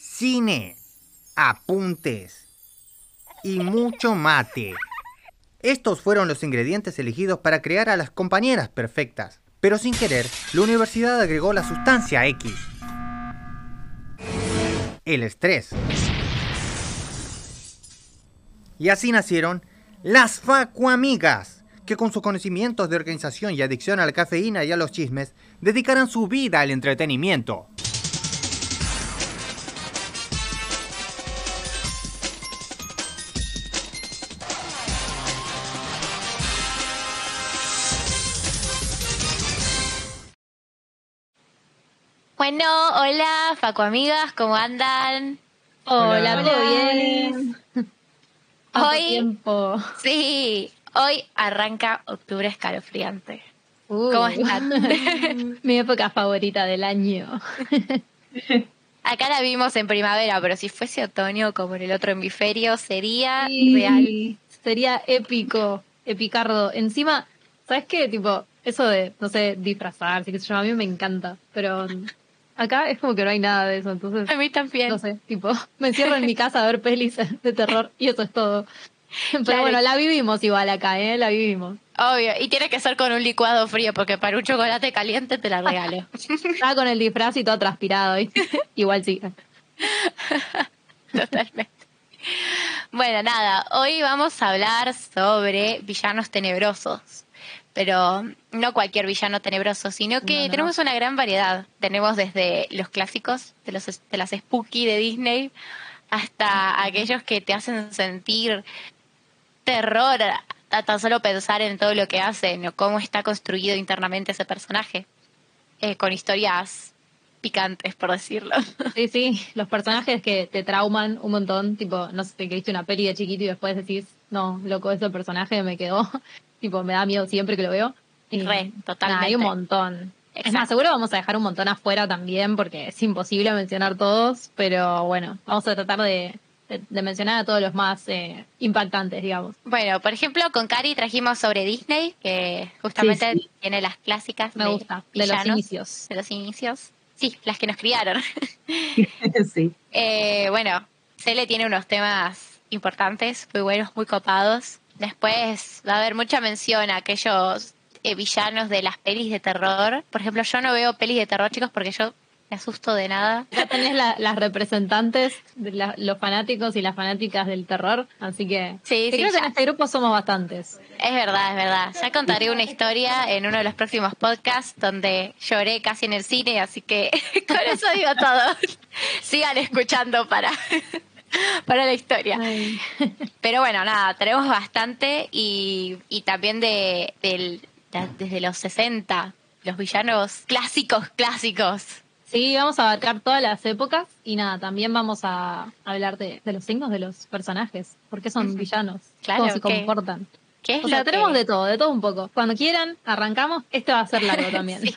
cine, apuntes y mucho mate. Estos fueron los ingredientes elegidos para crear a las compañeras perfectas, pero sin querer, la universidad agregó la sustancia X. El estrés. Y así nacieron las Facuamigas, que con sus conocimientos de organización y adicción a la cafeína y a los chismes, dedicarán su vida al entretenimiento. Bueno, hola, Facu amigas, ¿cómo andan? Hola, ¿todo bien? Hoy, tiempo. sí, hoy arranca octubre escalofriante. Uh. ¿Cómo están? Mi época favorita del año. Acá la vimos en primavera, pero si fuese otoño como en el otro hemisferio sería Sí, real. Sería épico, epicardo. Encima, ¿sabes qué? Tipo, eso de, no sé, disfrazarse, qué sé yo, a mí me encanta. Pero acá es como que no hay nada de eso, entonces, A mí también. no sé, tipo, me encierro en mi casa a ver pelis de terror y eso es todo. Pero Claro. bueno, la vivimos igual acá, ¿eh? La vivimos. Obvio, y tiene que ser con un licuado frío, porque para un chocolate caliente te la regalo. Estaba con el disfraz y todo transpirado, ¿viste? Igual sí. Totalmente. Bueno, nada, hoy vamos a hablar sobre villanos tenebrosos. Pero no cualquier villano tenebroso, sino que No, no. tenemos una gran variedad. Tenemos desde los clásicos de, los, de las spooky de Disney hasta aquellos que te hacen sentir terror a tan solo pensar en todo lo que hacen o cómo está construido internamente ese personaje. Eh, con historias picantes, por decirlo. Sí, sí, los personajes que te trauman un montón, tipo, no sé, que viste una peli de chiquito y después decís, no, loco, ese personaje me quedó, tipo, me da miedo siempre que lo veo. Y, Re, nada, totalmente. hay un montón. Es Exacto. más, seguro vamos a dejar un montón afuera también porque es imposible mencionar todos, pero bueno, vamos a tratar de, de- de mencionar a todos los más eh, impactantes, digamos. Bueno, por ejemplo, con Cari trajimos sobre Disney, que justamente Sí, sí. tiene las clásicas Me de gusta, de los villanos, inicios. de los inicios. Sí, las que nos criaron. sí. Eh, bueno, Cele tiene unos temas importantes, muy buenos, muy copados. Después va a haber mucha mención a aquellos eh, villanos de las pelis de terror. Por ejemplo, yo no veo pelis de terror, chicos, porque yo me asusto de nada. Ya tenés la- las representantes, de la- los fanáticos y las fanáticas del terror, así que, Sí, creo que en este grupo somos bastantes. Es verdad, es verdad. Ya contaré una historia en uno de los próximos podcasts donde lloré casi en el cine, así que con eso digo todo. Sigan escuchando para, para la historia. Ay. Pero bueno, nada, tenemos bastante y, y también de, del- de- desde los 60, los villanos clásicos, clásicos. Sí, vamos a abarcar todas las épocas y nada, también vamos a hablar de, de los signos de los personajes, por qué son villanos, Claro, cómo se comportan. ¿Qué es O sea, que- tenemos de todo, de todo un poco. Cuando quieran, arrancamos. Este va a ser largo también. Sí.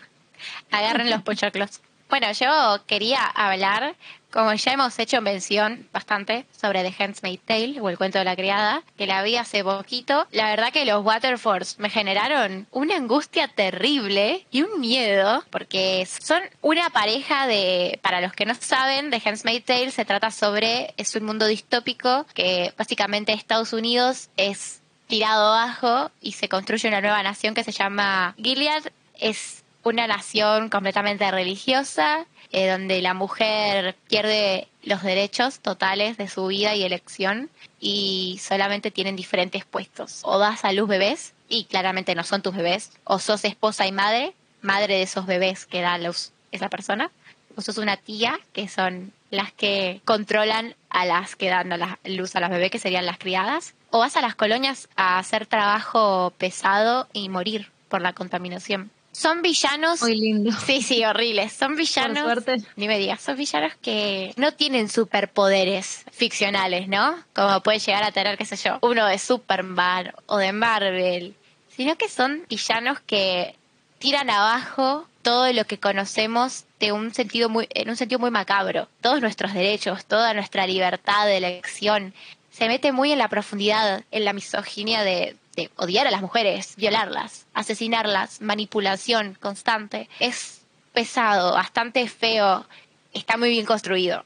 Agarren los pochoclos. Bueno, yo quería hablar, como ya hemos hecho mención bastante sobre The Handmaid's Tale o el cuento de la criada, que la vi hace poquito, la verdad que los Waterfords me generaron una angustia terrible y un miedo, porque son una pareja de, para los que no saben, The Handmaid's Tale se trata sobre, es un mundo distópico que básicamente Estados Unidos es tirado abajo y se construye una nueva nación que se llama Gilead. Es una nación completamente religiosa, eh, donde la mujer pierde los derechos totales de su vida y elección y solamente tienen diferentes puestos. O das a luz bebés, y claramente no son tus bebés, o sos esposa y madre, madre de esos bebés que da a luz esa persona, o sos una tía, que son las que controlan a las que dan la luz a las bebés, que serían las criadas, o vas a las colonias a hacer trabajo pesado y morir por la contaminación. Son villanos Muy lindo. Sí, sí, horribles. Son villanos. Por suerte. Ni me digas, son villanos que no tienen superpoderes ficcionales, ¿no? Como puede llegar a tener, qué sé yo, uno de Superman o de Marvel. Sino que son villanos que tiran abajo todo lo que conocemos de un sentido muy, en un sentido muy macabro. Todos nuestros derechos, toda nuestra libertad de elección. Se mete muy en la profundidad, en la misoginia de, de odiar a las mujeres, violarlas, asesinarlas, manipulación constante. Es pesado, bastante feo, está muy bien construido.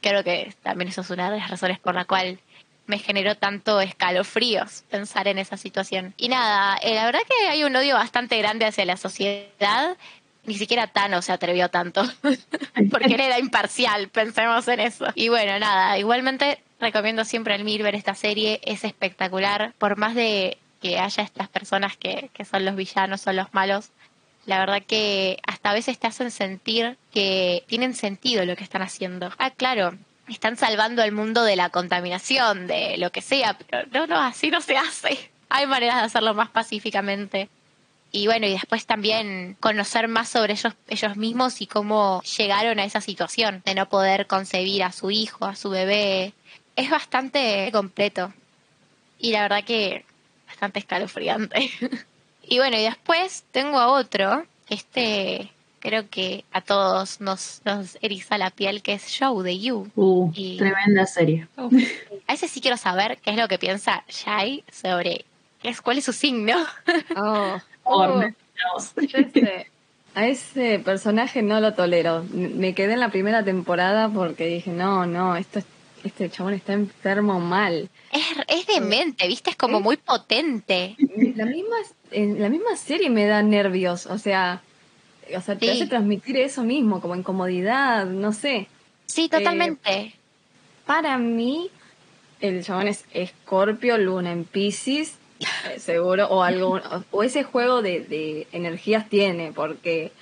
creo que también eso es una de las razones por la cual me generó tanto escalofríos pensar en esa situación. Y nada, eh, la verdad que hay un odio bastante grande hacia la sociedad. Ni siquiera Thanos se atrevió tanto, porque él era imparcial, pensemos en eso. Y bueno, nada, igualmente recomiendo siempre al Mir ver esta serie, es espectacular, por más de que haya estas personas que, que son los villanos o los malos, la verdad que hasta a veces te hacen sentir que tienen sentido lo que están haciendo. Ah, claro, están salvando al mundo de la contaminación, de lo que sea, pero no, no, así no se hace. Hay maneras de hacerlo más pacíficamente. Y bueno, y después también conocer más sobre ellos, ellos mismos y cómo llegaron a esa situación de no poder concebir a su hijo, a su bebé. Es bastante completo. Y la verdad que bastante escalofriante. y bueno, y después tengo a otro, este creo que a todos nos, nos eriza la piel, que es Show de You. Uh, Y- tremenda serie. A ese sí quiero saber qué es lo que piensa Shai sobre es, cuál es su signo. Oh, Ese- a ese personaje no lo tolero. Me quedé en la primera temporada porque dije, no, no, esto es- este chabón está enfermo mal. Es, es demente, ¿viste? Es como muy potente. La misma, en la misma serie me da nervios, o sea, o sea, te Sí. hace transmitir eso mismo, como incomodidad, no sé. Sí, totalmente. Para mí, el chabón es Escorpio, Luna en Pisces, eh, seguro, o algo, o, ese juego de, de energías tiene, porque,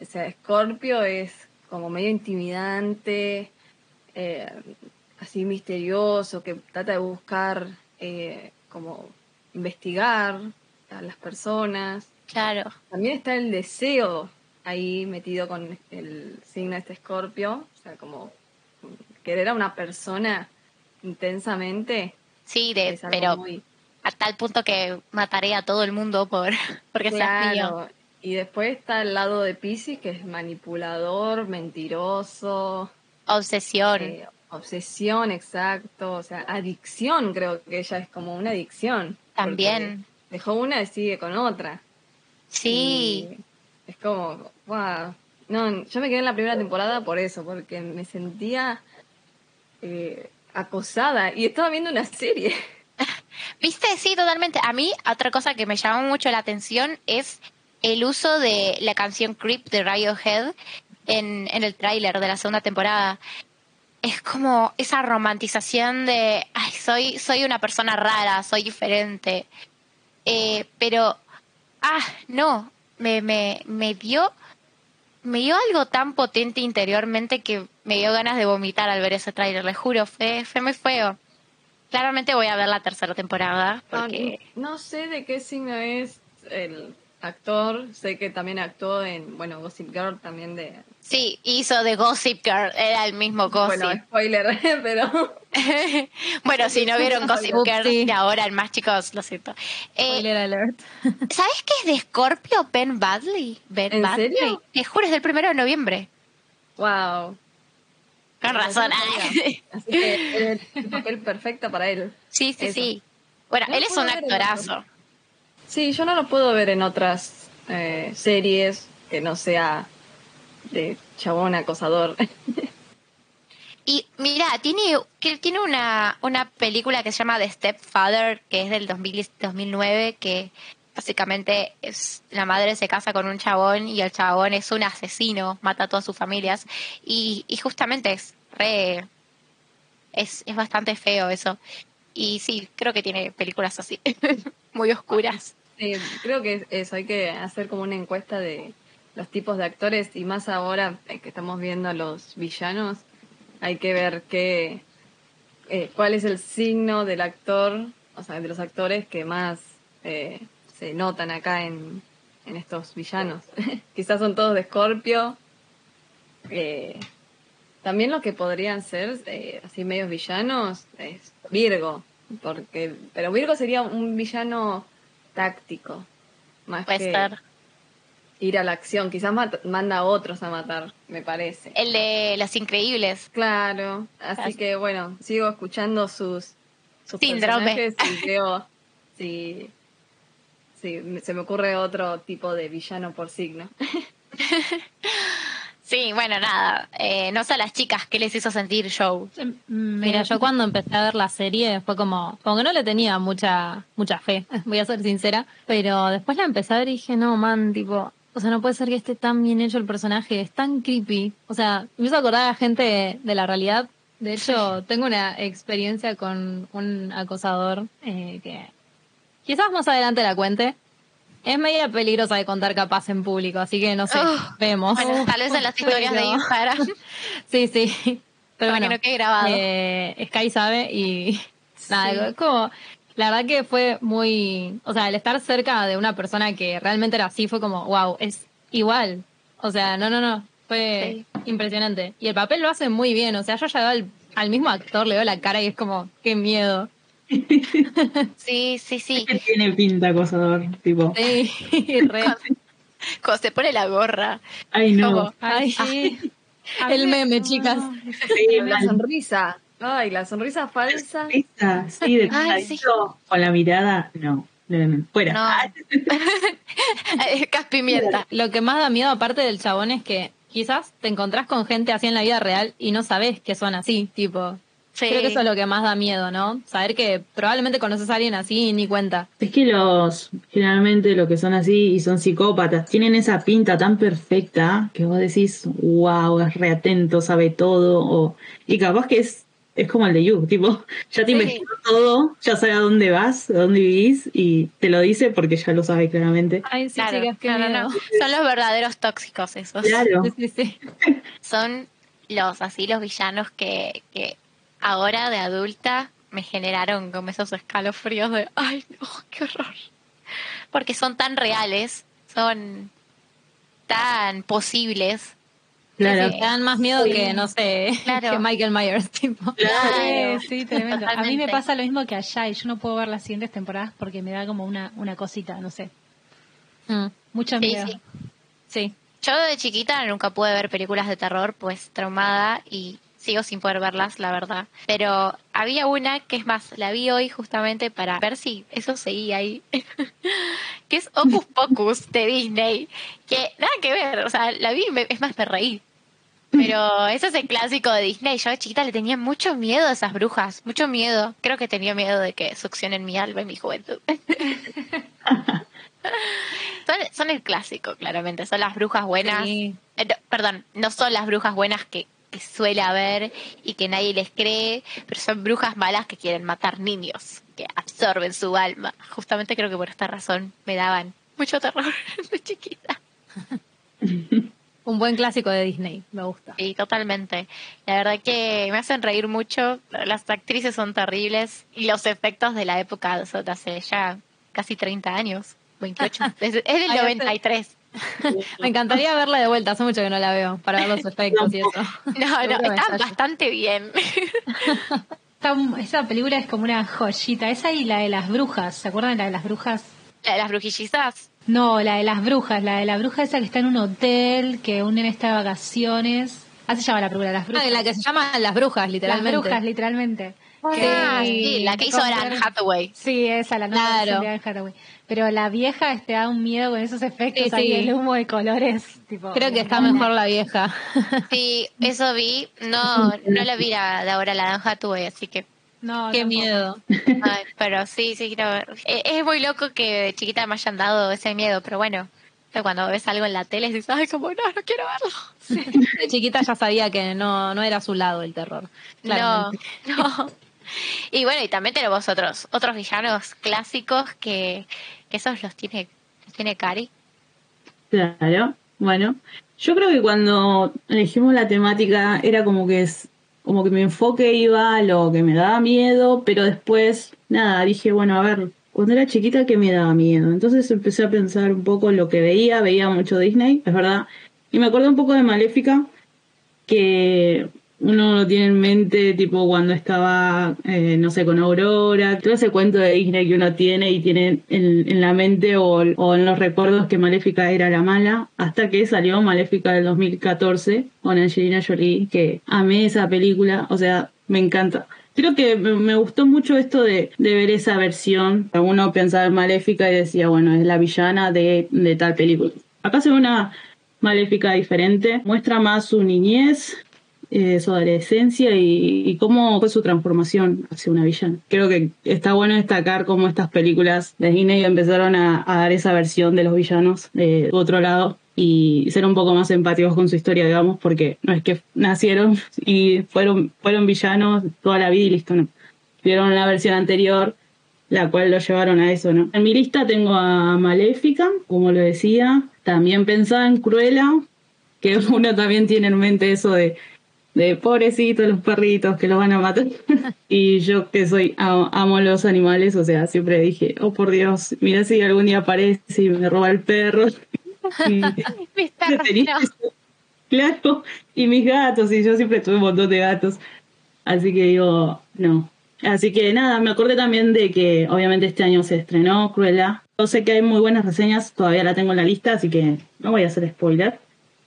o sea, Escorpio es como medio intimidante, eh, así misterioso, que trata de buscar, eh, como investigar a las personas. Claro. También está el deseo ahí metido con el signo de este escorpio, o sea, como querer a una persona intensamente. Sí, de, pero muy a tal punto que mataré a todo el mundo por porque seas mío. claro. Y después está el lado de Pisces, que es manipulador, mentiroso, Obsesión. eh, obsesión, exacto, o sea, adicción, creo que ella es como una adicción. También. Dejó una y sigue con otra. Sí. Y es como, wow. No, yo me quedé en la primera temporada por eso, porque me sentía eh, acosada y estaba viendo una serie. ¿Viste? Sí, totalmente. A mí, otra cosa que me llamó mucho la atención es el uso de la canción Creep de Radiohead en, en el tráiler de la segunda temporada. Es como esa romantización de, ay, soy, soy una persona rara, soy diferente. Eh, pero, ah, no, me, me, me dio, me dio algo tan potente interiormente que me dio ganas de vomitar al ver ese tráiler, le juro, fue, fue muy feo. Claramente voy a ver la tercera temporada, No, porque... no sé de qué signo es el actor, sé que también actuó en, bueno, Gossip Girl también de... Sí, hizo de Gossip Girl, era el mismo Gossip. Bueno, spoiler, pero... Bueno, si no vieron Gossip Girl Upsi. de ahora en más chicos, lo siento. Eh, Spoiler alert. ¿Sabes qué es de Scorpio Ben Badley? Ben ¿En Badley. serio? Te juro, es del primero de noviembre. Wow. Con razón. Así que es el papel perfecto para él. sí, sí, Eso. sí. Bueno, No él es un actorazo. Sí, yo no lo puedo ver en otras eh, series que no sea de chabón acosador. Y mira, tiene, que tiene una, una película que se llama The Stepfather, que es del 2000 2009, que básicamente es la madre se casa con un chabón y el chabón es un asesino, mata a todas sus familias. Y, y justamente es re. Es, es bastante feo eso. Y sí, creo que tiene películas así, muy oscuras. Sí, creo que es eso, hay que hacer como una encuesta de los tipos de actores y más ahora eh, que estamos viendo a los villanos, hay que ver qué, eh, cuál es el signo del actor, o sea, de los actores que más eh, se notan acá en, en estos villanos. Quizás son todos de Escorpio. Eh, también lo que podrían ser eh, así medios villanos es Virgo, porque pero Virgo sería un villano táctico, más Puede que ser. ir a la acción. Quizás manda a otros a matar, me parece. El de Los Increíbles. Claro, así que bueno, sigo escuchando sus, sus Síndrome. personajes y veo si, me- se me ocurre otro tipo de villano por signo. Sí, bueno, nada. Eh, no sé a las chicas qué les hizo sentir Joe. Mira, yo cuando empecé a ver la serie fue como, como que no le tenía mucha, mucha fe, voy a ser sincera, pero después la empecé a ver y dije, no, man, tipo, o sea, no puede ser que esté tan bien hecho el personaje, es tan creepy. O sea, me hizo acordar a gente de la realidad. De hecho, tengo una experiencia con un acosador eh, que quizás más adelante la cuente. Es media peligrosa de contar capaz en público, así que no sé, Ugh. vemos. Bueno, tal vez en las historias de Instagram. Sí, sí. Pero Para que bueno, no quede grabado. eh, Sky sabe y nada, es como, la verdad que fue muy, o sea, el estar cerca de una persona que realmente era así fue como, wow, es igual. O sea, no, no, no, fue impresionante. Y el papel lo hace muy bien, o sea, yo ya veo al, al mismo actor, le veo la cara y es como, qué miedo. Sí, sí, sí. Que tiene pinta acosador, tipo. Sí, re. Cuando se pone la gorra. Ay, no. Como- Ay, sí. A mí el me- meme, chicas. Sí, La sonrisa. Ay, la sonrisa falsa. Esa, sí, de Ay, sí. con la mirada, no. Fuera. No. Ah, Cas pimienta. Lo que más da miedo aparte del chabón es que quizás te encontrás con gente así en la vida real y no sabes que son así, tipo. Sí. Creo que eso es lo que más da miedo, ¿no? Saber que probablemente conoces a alguien así y ni cuenta. Es que los, generalmente los que son así y son psicópatas, tienen esa pinta tan perfecta que vos decís, wow, es reatento, sabe todo, o, y capaz que es, es como el de You, tipo, ya te Sí. investigó todo, ya sabe a dónde vas, a dónde vivís, y te lo dice porque ya lo sabe claramente. Ay, sí, Claro, chicas, qué no, no, miedo. no. Son los verdaderos tóxicos esos. Claro. Sí, sí, sí. Son los así los villanos que, que ahora de adulta me generaron como esos escalofríos de ay no, qué horror. Porque son tan reales, son tan posibles. Claro. Te dan más miedo que, no sé, Claro. que Michael Myers, tipo. Claro. Sí, sí, tremendo. A mí me pasa lo mismo que allá y yo no puedo ver las siguientes temporadas porque me da como una, una cosita, no sé. Mm, Mucho Sí, miedo. sí. sí. Yo de chiquita nunca pude ver películas de terror, pues traumada y sigo sin poder verlas, la verdad. Pero había una que es más, la vi hoy justamente para ver si eso seguía ahí, que es Opus Pocus de Disney, que nada que ver, o sea, la vi, me- es más, me reí. Pero ese es el clásico de Disney. Yo de chiquita le tenía mucho miedo a esas brujas, mucho miedo. Creo que tenía miedo de que succionen mi alma y mi juventud. son, son el clásico, claramente. Son las brujas buenas. Sí. Eh, no, perdón, no son las brujas buenas que, que suele haber y que nadie les cree, pero son brujas malas que quieren matar niños, que absorben su alma. Justamente creo que por esta razón me daban mucho terror de chiquita. Un buen clásico de Disney, me gusta. Sí, totalmente. La verdad que me hacen reír mucho. Las actrices son terribles y los efectos de la época son de hace ya casi 30 años. 28. Es, es del Ay, hace- 93. Me encantaría verla de vuelta, hace mucho que no la veo, para ver los efectos y eso. No, no, está bastante bien. Está- esa película es como una joyita. Esa y la de las brujas. ¿Se acuerdan de la de las brujas? La de las brujillizas. No, la de las brujas. La de la bruja esa que está en un hotel, que un nene está de vacaciones. Así se llama la película de las Ah, brujas. la que se llama Las Brujas, Las literalmente. brujas, literalmente. Ah, sí, la que hizo Anne Hathaway. Sí, esa, la nueva Claro. de Anne Hathaway. Pero la vieja este, da un miedo con esos efectos Sí, ahí, sí. el humo de colores. Tipo, Creo que está no, mejor la vieja. Sí, eso vi. No, no la vi la de ahora, la de Anne Hathaway, así que. No, Qué tampoco. miedo. ay, pero sí, sí, quiero ver. Eh, Es muy loco que de chiquita me hayan dado ese miedo, pero bueno. pero Cuando ves algo en la tele dices, ay, como no, no quiero verlo. De chiquita ya sabía que no, no era a su lado el terror. No, no. Y bueno, y también tenemos otros, otros villanos clásicos que, que esos los tiene, los tiene Cari. Claro, bueno. Yo creo que cuando elegimos la temática era como que es como que mi enfoque iba a lo que me daba miedo, pero después, nada, dije, bueno, a ver, cuando era chiquita, ¿qué me daba miedo? Entonces empecé a pensar un poco en lo que veía, veía mucho Disney, es verdad, y me acordé un poco de Maléfica, que uno tiene en mente, tipo cuando estaba, eh, no sé, con Aurora, todo ese cuento de Disney que uno tiene y tiene en, en la mente o, o en los recuerdos que Maléfica era la mala, hasta que salió Maléfica del 2014 con Angelina Jolie, que amé esa película, o sea, me encanta. Creo que me me gustó mucho esto de, de ver esa versión. Uno pensaba en Maléfica y decía, bueno, es la villana de, de tal película. Acá se ve una, Maléfica diferente. Muestra más su niñez, eh, su adolescencia y, cómo fue su transformación hacia una villana. Creo que está bueno destacar cómo estas películas de Disney empezaron a, dar esa versión de los villanos de otro lado y ser un poco más empáticos con su historia, digamos, porque no es que nacieron y fueron, fueron villanos toda la vida y listo, no. Vieron la versión anterior, la cual lo llevaron a eso, ¿no? En mi lista tengo a Maléfica, como lo decía, también pensaba en Cruella, que uno también tiene en mente eso de, de pobrecitos los perritos que los van a matar. y yo que soy, amo los animales, o sea, siempre dije, oh por Dios, mira si algún día aparece y me roba el perro. Claro, y mis gatos, y yo siempre tuve un montón de gatos. Así que digo, no. Así que nada, me acordé también de que obviamente este año se estrenó Cruella. Yo sé que hay muy buenas reseñas, todavía la tengo en la lista, así que no voy a hacer spoiler.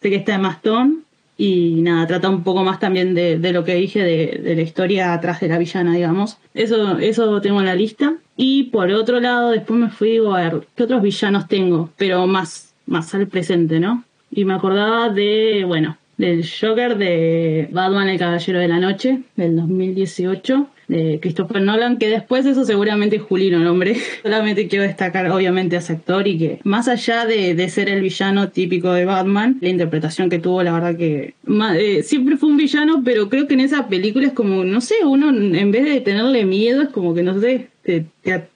Sé que está de Mastón y nada, trata un poco más también de, lo que dije de, la historia atrás de la villana, digamos. Eso, eso tengo en la lista. Y por otro lado, después me fui a ver qué otros villanos tengo, pero más, más al presente, ¿no? Y me acordaba de, bueno, del Joker de Batman el Caballero de la Noche, del 2018 de Christopher Nolan, que después eso seguramente es Julino el hombre. Solamente quiero destacar obviamente a ese actor y que más allá de, de, ser el villano típico de Batman, la interpretación que tuvo, la verdad que eh, siempre fue un villano, pero creo que en esa película es como, no sé, uno en vez de tenerle miedo es como que, no sé, te,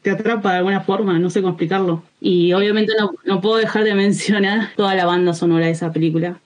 te atrapa de alguna forma, no sé cómo explicarlo. Y obviamente no, no puedo dejar de mencionar toda la banda sonora de esa película,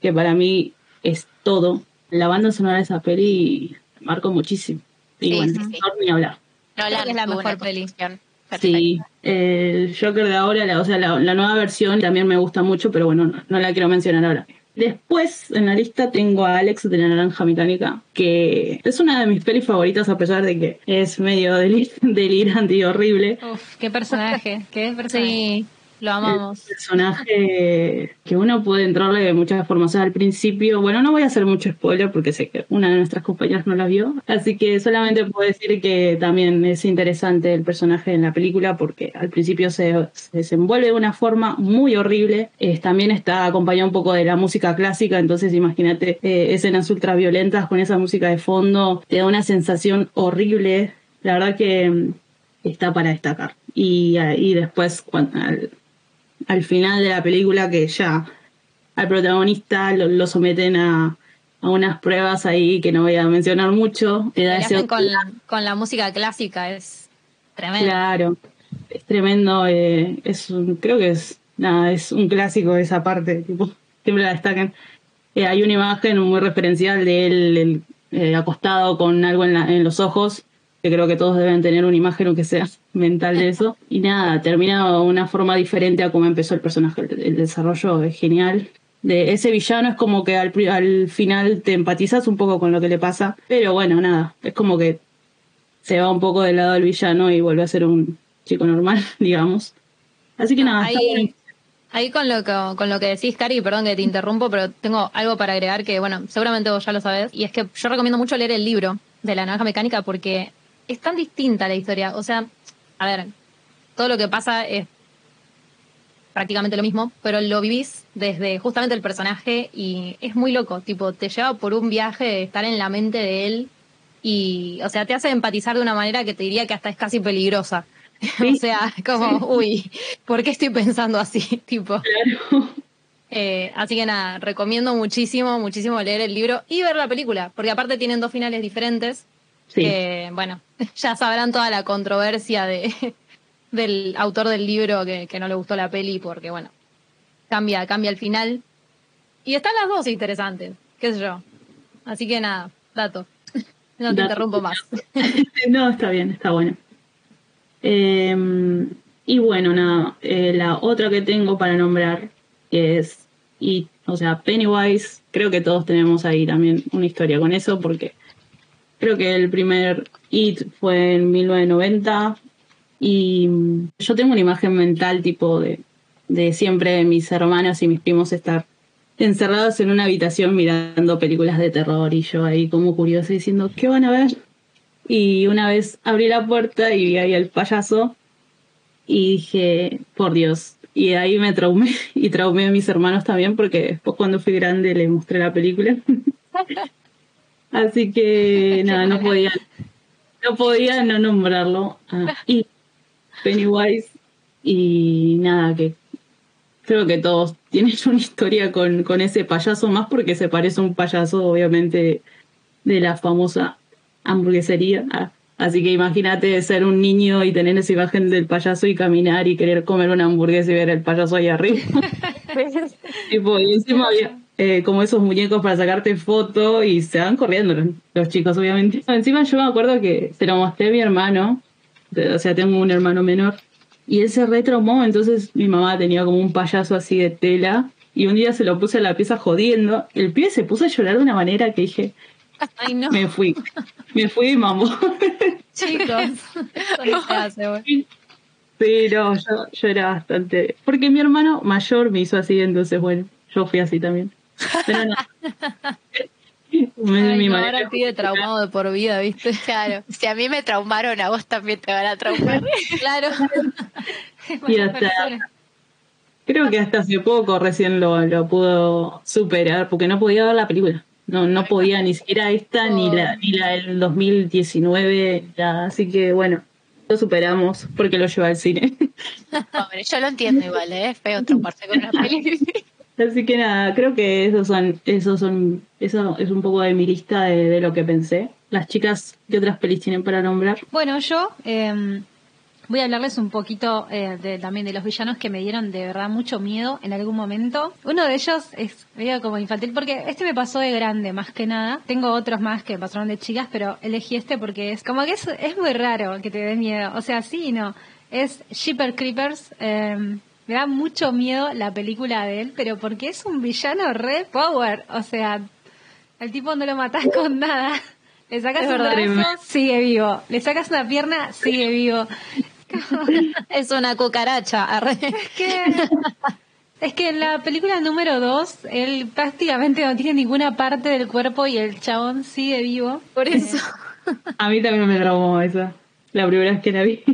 que para mí es todo. La banda sonora de esa peli marcó muchísimo. Y Sí, bueno, sí, sí. no ni hablar. No, que es la mejor construcción Sí, el Joker de ahora, la, o sea, la, la nueva versión también me gusta mucho, pero bueno, no, no la quiero mencionar ahora. Después en la lista tengo a Alex de la Naranja Mecánica, que es una de mis pelis favoritas a pesar de que es medio delir- delirante y horrible. Uf, qué personaje, qué personaje. Sí, lo amamos. personaje que uno puede entrarle de muchas formas. O sea, al principio, bueno, no voy a hacer mucho spoiler porque sé que una de nuestras compañeras no la vio, así que solamente puedo decir que también es interesante el personaje en la película porque al principio se, se desenvuelve de una forma muy horrible. Eh, también está acompañado un poco de la música clásica, entonces imagínate eh, escenas ultraviolentas con esa música de fondo, te da una sensación horrible. La verdad que mm, está para destacar. Y, eh, y después, cuando, al, al final de la película que ya al protagonista lo, lo someten a, a unas pruebas ahí que no voy a mencionar mucho. Hacen con, la, con la música clásica es tremendo. Claro, es tremendo. eh, es un, creo que es nada, es un clásico esa parte. Tipo, siempre la destacan. Eh, hay una imagen muy referencial de él el, eh, acostado con algo en, la- en los ojos. Que creo que todos deben tener una imagen, aunque sea mental de eso. Y nada, termina de una forma diferente a cómo empezó el personaje. El, el desarrollo es genial. De ese villano es como que al, al final te empatizas un poco con lo que le pasa. Pero bueno, nada, es como que se va un poco del lado del villano y vuelve a ser un chico normal, digamos. Así que nada, está bueno. Ahí, ahí con lo que con lo que decís, Cari, perdón que te interrumpo, pero tengo algo para agregar que, bueno, seguramente vos ya lo sabés, y es que yo recomiendo mucho leer el libro de la naranja mecánica porque es tan distinta la historia. O sea, a ver, todo lo que pasa es prácticamente lo mismo, pero lo vivís desde justamente el personaje y es muy loco, tipo, te lleva por un viaje de estar en la mente de él y, o sea, te hace empatizar de una manera que te diría que hasta es casi peligrosa. o sea, como, uy, ¿por qué estoy pensando así? tipo. Eh, así que nada, recomiendo muchísimo, muchísimo leer el libro y ver la película, porque aparte tienen dos finales diferentes. Sí. que, bueno, ya sabrán toda la controversia de, del autor del libro que, que no le gustó la peli, porque, bueno, cambia, cambia el final. Y están las dos interesantes, qué sé yo. Así que nada, dato. No te Dato. interrumpo más. no, está bien, está bueno. Eh, y bueno, nada, eh, la otra que tengo para nombrar que es It, o sea, Pennywise. Creo que todos tenemos ahí también una historia con eso, porque creo que el primer It fue en 1990 y mm, yo tengo una imagen mental tipo de, de siempre mis hermanos y mis primos estar encerrados en una habitación mirando películas de terror y yo ahí como curiosa diciendo, ¿qué van a ver? Y una vez abrí la puerta y vi ahí al payaso y dije, por Dios, Y ahí me traumé y traumé a mis hermanos también porque después cuando fui grande les mostré la película. Así que nada, no podía, no podía no nombrarlo. Ah, y Pennywise y nada, que creo que todos tienen una historia con, con ese payaso, más porque se parece a un payaso, obviamente, de la famosa hamburguesería. Ah, así que imagínate ser un niño y tener esa imagen del payaso y caminar y querer comer una hamburguesa y ver el payaso ahí arriba. y encima había eh, como esos muñecos para sacarte foto y se van corriendo los, los chicos, obviamente. Encima yo me acuerdo que se lo mostré a mi hermano, o sea, tengo un hermano menor, y él se retraumó, entonces mi mamá tenía como un payaso así de tela, y un día se lo puse a la pieza jodiendo, el pibe se puso a llorar de una manera que dije, Ay, no. me fui, me fui y mamó. Chicos. Pero yo, yo era bastante... Porque mi hermano mayor me hizo así, entonces bueno, yo fui así también. Pero no. Ay, mi no, ahora pide traumado de por vida, ¿viste? Claro, si a mí me traumaron, a vos también te van a traumar. Claro. Y hasta, creo que hasta hace poco recién lo, lo pudo superar, porque no podía ver la película. No, no podía ni siquiera esta, ni la, ni la del 2019, nada. así que bueno, lo superamos porque lo lleva al cine. Pobre, yo lo entiendo igual, ¿eh? es feo traumarse con una peli. Así que nada, creo que esos son, esos son, eso es un poco de mi lista de, lo que pensé. Las chicas, ¿qué otras pelis tienen para nombrar? Bueno, yo eh, voy a hablarles un poquito eh, también de los villanos que me dieron de verdad mucho miedo en algún momento. Uno de ellos es medio como infantil porque este me pasó de grande más que nada. Tengo otros más que pasaron de chicas, pero elegí este porque es como que es, es muy raro que te dé miedo. O sea, sí y no. Es Shipper Creepers. eh, me da mucho miedo la película de él, pero porque es un villano re power. O sea, al tipo no lo matás con nada. Le sacas un verdad. brazo, sigue vivo. Le sacas una pierna, sigue vivo. Es una cucaracha. arre. Es que, es que en la película número 2, él prácticamente no tiene ninguna parte del cuerpo y el chabón sigue vivo. Por eso. A mí también me traumó esa, la primera vez que la vi.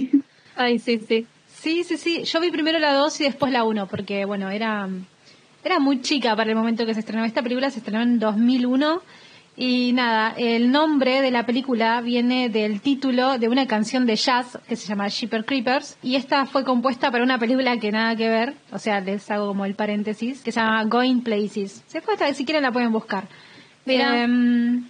Ay, sí, sí. Sí, sí, sí. Yo vi primero la 2 y después la 1, porque, bueno, era, era muy chica para el momento que se estrenó. Esta película se estrenó en 2001. Y nada, el nombre de la película viene del título de una canción de jazz que se llama Shipper Creepers. Y esta fue compuesta para una película que nada que ver. O sea, les hago como el paréntesis. Que se llama Going Places. Se fue hasta, si quieren la pueden buscar. Mira. Em,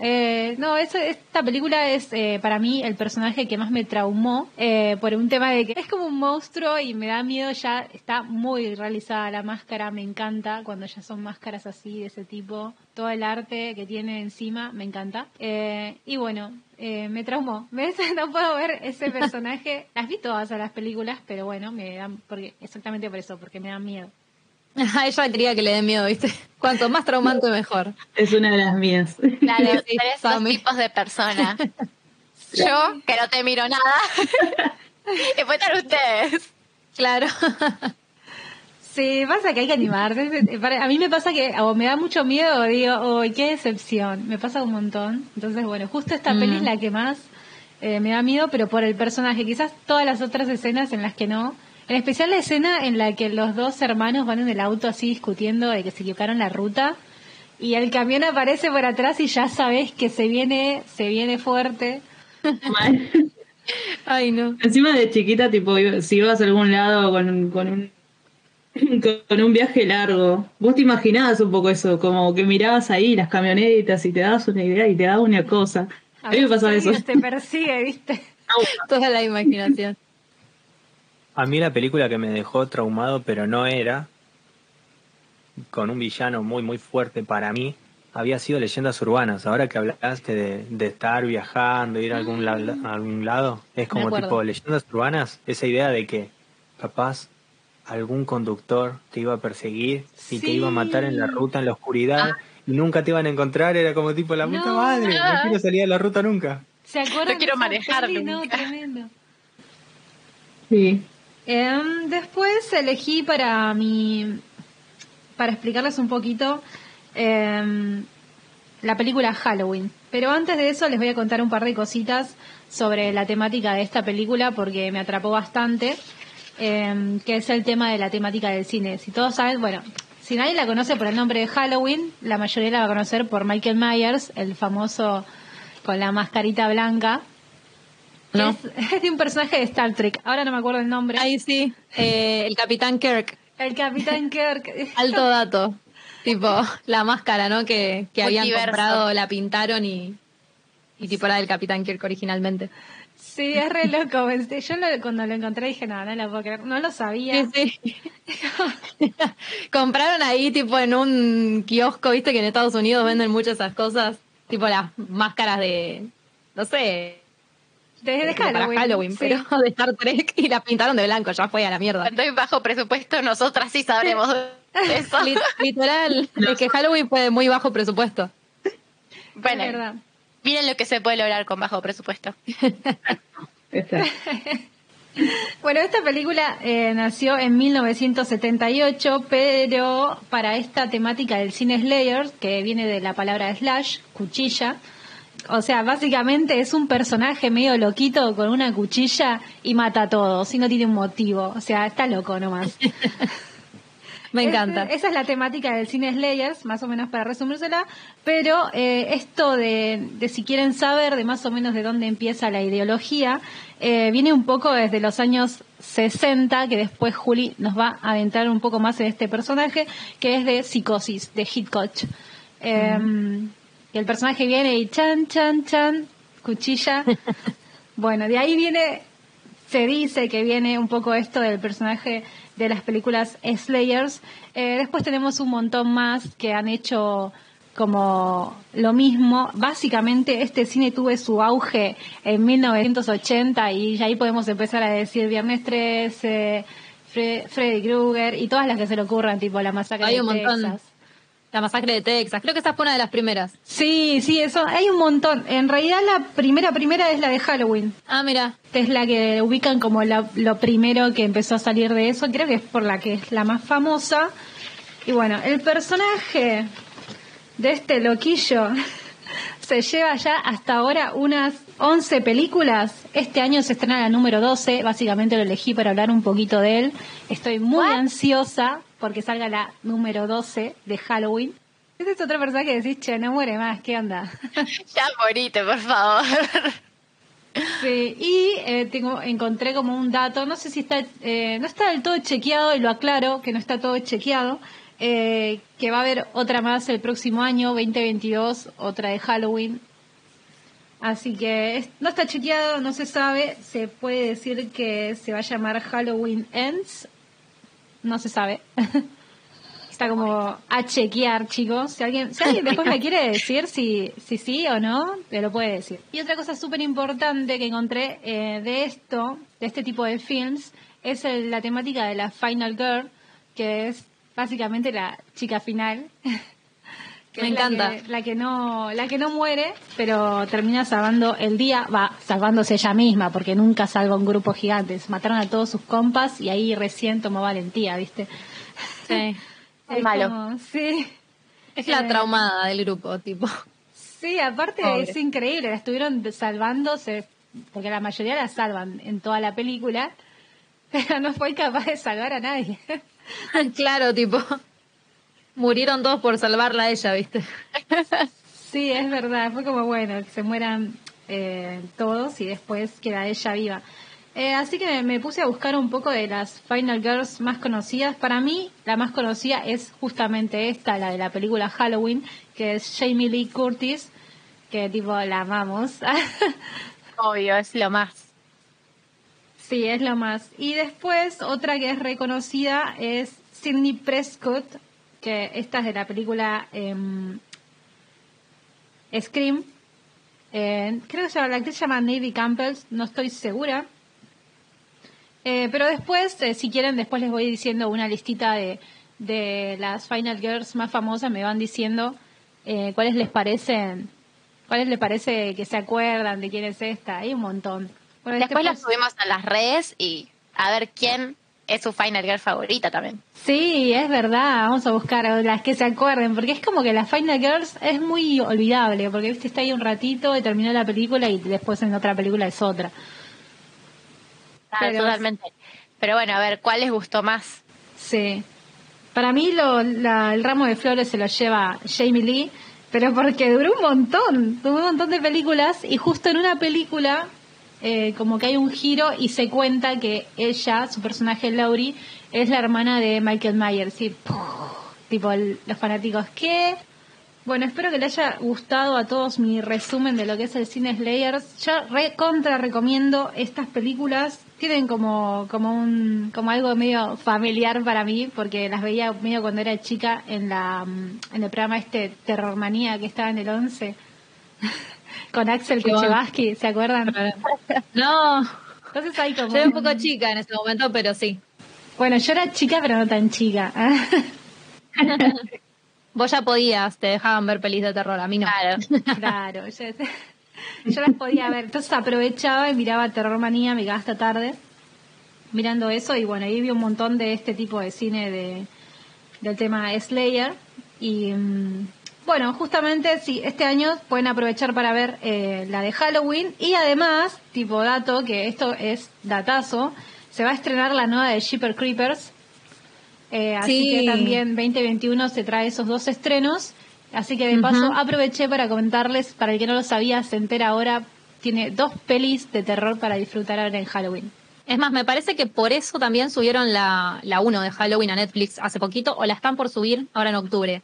eh, no, eso- esta película es eh, para mí el personaje que más me traumó eh, por un tema de que es como un monstruo y me da miedo ya, está muy realizada la máscara, me encanta cuando ya son máscaras así de ese tipo, todo el arte que tiene encima, me encanta. Eh, y bueno, eh, me traumó, ¿ves? no puedo ver ese personaje, las vi todas a las películas, pero bueno, me dan, porque, exactamente por eso, porque me da miedo. A ella quería que le dé miedo, ¿viste? Cuanto más traumante, mejor. Es una de las mías. Claro, Sí, tres dos tipos de personas. Yo, que no te miro nada. y después están ustedes. Claro. Sí, pasa que hay que animarse. Para- A mí me pasa que o me da mucho miedo o digo, ¡ay, qué decepción! Me pasa un montón. Entonces, bueno, justo esta Mm. peli es la que más eh, me da miedo, pero por el personaje. Quizás todas las otras escenas en las que no. En especial la escena en la que los dos hermanos van en el auto así discutiendo de que se equivocaron la ruta. Y el camión aparece por atrás y ya sabes que se viene, se viene fuerte. Mal. Ay, no. Encima de chiquita, tipo, iba- si ibas a algún lado con, un- con un con un viaje largo, vos te imaginabas un poco eso, como que mirabas ahí las camionetas y te dabas una idea y te daba una cosa. A mí me pasaba eso. Te persigue, ¿viste? Toda la imaginación. A mí la película que me dejó traumado, pero no era, con un villano muy, muy fuerte para mí, había sido Leyendas Urbanas. Ahora que hablaste de, de estar viajando, ir a algún, la- a algún lado, es como tipo Leyendas Urbanas, esa idea de que capaz algún conductor te iba a perseguir y te iba a matar en la ruta, en la oscuridad, y nunca te iban a encontrar, era como tipo la puta No. madre, no quiero salir de la ruta nunca. ¿Se acuerdan? No quiero manejar? No, tremendo. Sí. Em, después elegí para mi para explicarles un poquito em, la película Halloween. Pero antes de eso les voy a contar un par de cositas sobre la temática de esta película porque me atrapó bastante. eh, que es el tema de la temática del cine. Si todos saben, bueno, si nadie la conoce por el nombre de Halloween, la mayoría la va a conocer por Michael Myers, el famoso con la mascarita blanca. No. Es, es de un personaje de Star Trek. Ahora no me acuerdo el nombre. Ahí sí, eh, el Capitán Kirk, El Capitán Kirk. alto dato. Tipo, la máscara, ¿no? Que, que habían comprado, la pintaron y, y tipo era del Capitán Kirk originalmente. Sí, es re loco. Este, Yo lo- cuando lo encontré dije, no, no lo puedo creer. No lo sabía. Sí, sí. Compraron ahí, tipo, en un kiosco, viste que en Estados Unidos venden muchas esas cosas, tipo las máscaras de, no sé, Desde para Halloween. Halloween, sí. pero de Star Trek y la pintaron de blanco, ya fue a la mierda. Cuando hay bajo presupuesto, nosotras sí sabremos de eso. Li- Literal, es que Halloween fue de muy bajo presupuesto. Bueno, Es verdad. miren lo que se puede lograr con bajo presupuesto. Exacto. Bueno, esta película eh, nació en 1978, pero para esta temática del cine Slayer, que viene de la palabra slash, cuchilla, o sea, básicamente es un personaje medio loquito con una cuchilla y mata a todos, y no tiene un motivo, o sea, está loco nomás. Me Es- encanta. esa es la temática del cine Slayers, más o menos para resumírsela. Pero eh, esto de, de si quieren saber de más o menos de dónde empieza la ideología, eh, viene un poco desde los años 60, que después Juli nos va a adentrar un poco más en este personaje, que es de Psicosis, de Hitchcock. Eh, Y el personaje viene y chan, chan, chan, cuchilla. bueno, de ahí viene se dice que viene un poco esto del personaje de las películas Slayers. Eh, después tenemos un montón más que han hecho como lo mismo. Básicamente este cine tuvo su auge en 1980 y ahí podemos empezar a decir Viernes 13, Fre- Freddy Krueger y todas las que se le ocurran, tipo La Masacre Hay de un montón. La masacre de Texas, creo que esa fue una de las primeras. Sí, sí, eso, hay un montón. En realidad la primera primera es la de Halloween. Ah, mira, es la que ubican como la- lo primero que empezó a salir de eso, creo que es por la que es la más famosa. Y bueno, el personaje de este loquillo se lleva ya hasta ahora unas 11 películas. Este año se estrena la número 12, básicamente lo elegí para hablar un poquito de él. Estoy muy ansiosa porque salga la número 12 de Halloween. Ese es otro personaje que decís, che, no muere más, ¿qué onda? Ya morite, por favor. Sí, y eh, tengo, encontré como un dato, no sé si está, eh, no está del todo chequeado, y lo aclaro, que no está todo chequeado, eh, que va a haber otra más el próximo año, 2022, otra de Halloween. Así que no está chequeado, no se sabe, se puede decir que se va a llamar Halloween Ends, no se sabe. Está como a chequear, chicos. Si alguien, si alguien después me quiere decir si, si sí o no, me lo puede decir. Y otra cosa súper importante que encontré eh, de esto, de este tipo de films, es el- la temática de la Final Girl, que es básicamente la chica final. que Me la encanta. que- La que, no, la que no muere, pero termina salvando el día, va, salvándose ella misma, porque nunca salva un grupo gigante. Mataron a todos sus compas y ahí recién tomó valentía, ¿viste? sí. Es malo. como- sí. Es la Eh, traumada del grupo, tipo. Sí, aparte Pobre. es increíble, la estuvieron salvándose, porque la mayoría la salvan en toda la película, pero no fue capaz de salvar a nadie. claro, tipo. Murieron todos por salvarla a ella, ¿viste? Sí, es verdad, fue como bueno, que se mueran eh, todos y después queda ella viva. Eh, así que me, me puse a buscar un poco de las Final Girls más conocidas. Para mí, la más conocida es justamente esta, la de la película Halloween, que es Jamie Lee Curtis, que tipo la amamos. Obvio, es lo más. Sí, es lo más. Y después, otra que es reconocida es Sidney Prescott, que esta es de la película em, Scream. Eh, creo que se llama- la actriz se llama Navy Campbell, no estoy segura. Eh, pero después, eh, si quieren, después les voy diciendo una listita de, de las Final Girls más famosas, me van diciendo eh, cuáles les parecen, cuáles les parece que se acuerdan de quién es esta. Hay un montón. Bueno, Después lo después- subimos a las redes y a ver quién es su Final Girl favorita también. Sí, es verdad, vamos a buscar a las que se acuerden, porque es como que la Final Girls es muy olvidable, porque viste está ahí un ratito y terminó la película y después en otra película es otra. Ah, Pero- totalmente. Pero bueno, a ver, ¿cuál les gustó más? Sí. Para mí lo, la- el ramo de flores se lo lleva Jamie Lee, pero porque duró un montón, duró un montón de películas y justo en una película eh, como que hay un giro y se cuenta que ella, su personaje Laurie, es la hermana de Michael Myers. Tipo los fanáticos, ¿qué? Bueno, espero que les haya gustado a todos mi resumen de lo que es el cine Slayers. Yo re contra recomiendo estas películas. Tienen como, como un, como algo medio familiar para mí, porque las veía medio cuando era chica en la, mm, en el programa este Terrormanía que estaba en el 11. Con Axel. Kuchevaski, ¿se acuerdan? No, Entonces hay como... yo era un poco chica en ese momento, pero sí. Bueno, yo era chica, pero no tan chica. Vos ya podías, te dejaban ver pelis de terror, a mí no. Claro. Claro, yo, yo las podía ver. Entonces aprovechaba y miraba Terror Manía, me quedaba hasta tarde mirando eso. Y bueno, ahí vi un montón de este tipo de cine de, del tema Slayer. Y mm, bueno, justamente sí, este año pueden aprovechar para ver eh, la de Halloween. Y además, tipo dato, que esto es datazo, se va a estrenar la nueva de Shipper Creepers. Eh, así Sí. que también 2021 se trae esos dos estrenos. Así que de paso aproveché para comentarles, para el que no lo sabía, se entera ahora, tiene dos pelis de terror para disfrutar ahora en Halloween. Es más, me parece que por eso también subieron la, la 1 de Halloween a Netflix hace poquito, o la están por subir ahora en octubre.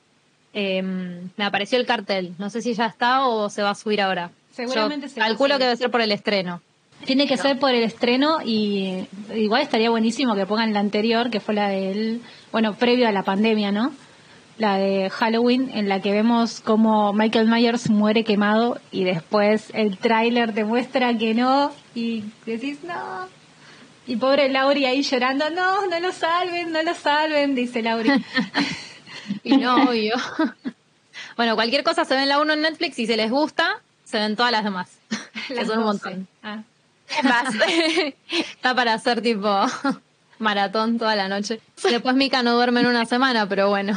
Eh, me apareció el cartel, no sé si ya está o se va a subir ahora. Seguramente Yo se va a Calculo subir. que debe ser por el estreno. Tiene que ser por el estreno y igual estaría buenísimo que pongan la anterior, que fue la del, bueno, previo a la pandemia, ¿no? La de Halloween, en la que vemos cómo Michael Myers muere quemado y después el tráiler te muestra que no y decís no. Y pobre Lauri ahí llorando, no, no lo salven, no lo salven, dice Lauri. Y no, obvio. bueno, cualquier cosa se ve en la 1 en Netflix y si les gusta, se ven todas las demás. Las son un 12. montón. Ah. Más, Está para hacer tipo maratón toda la noche. Después Mika no duerme en una semana, pero bueno.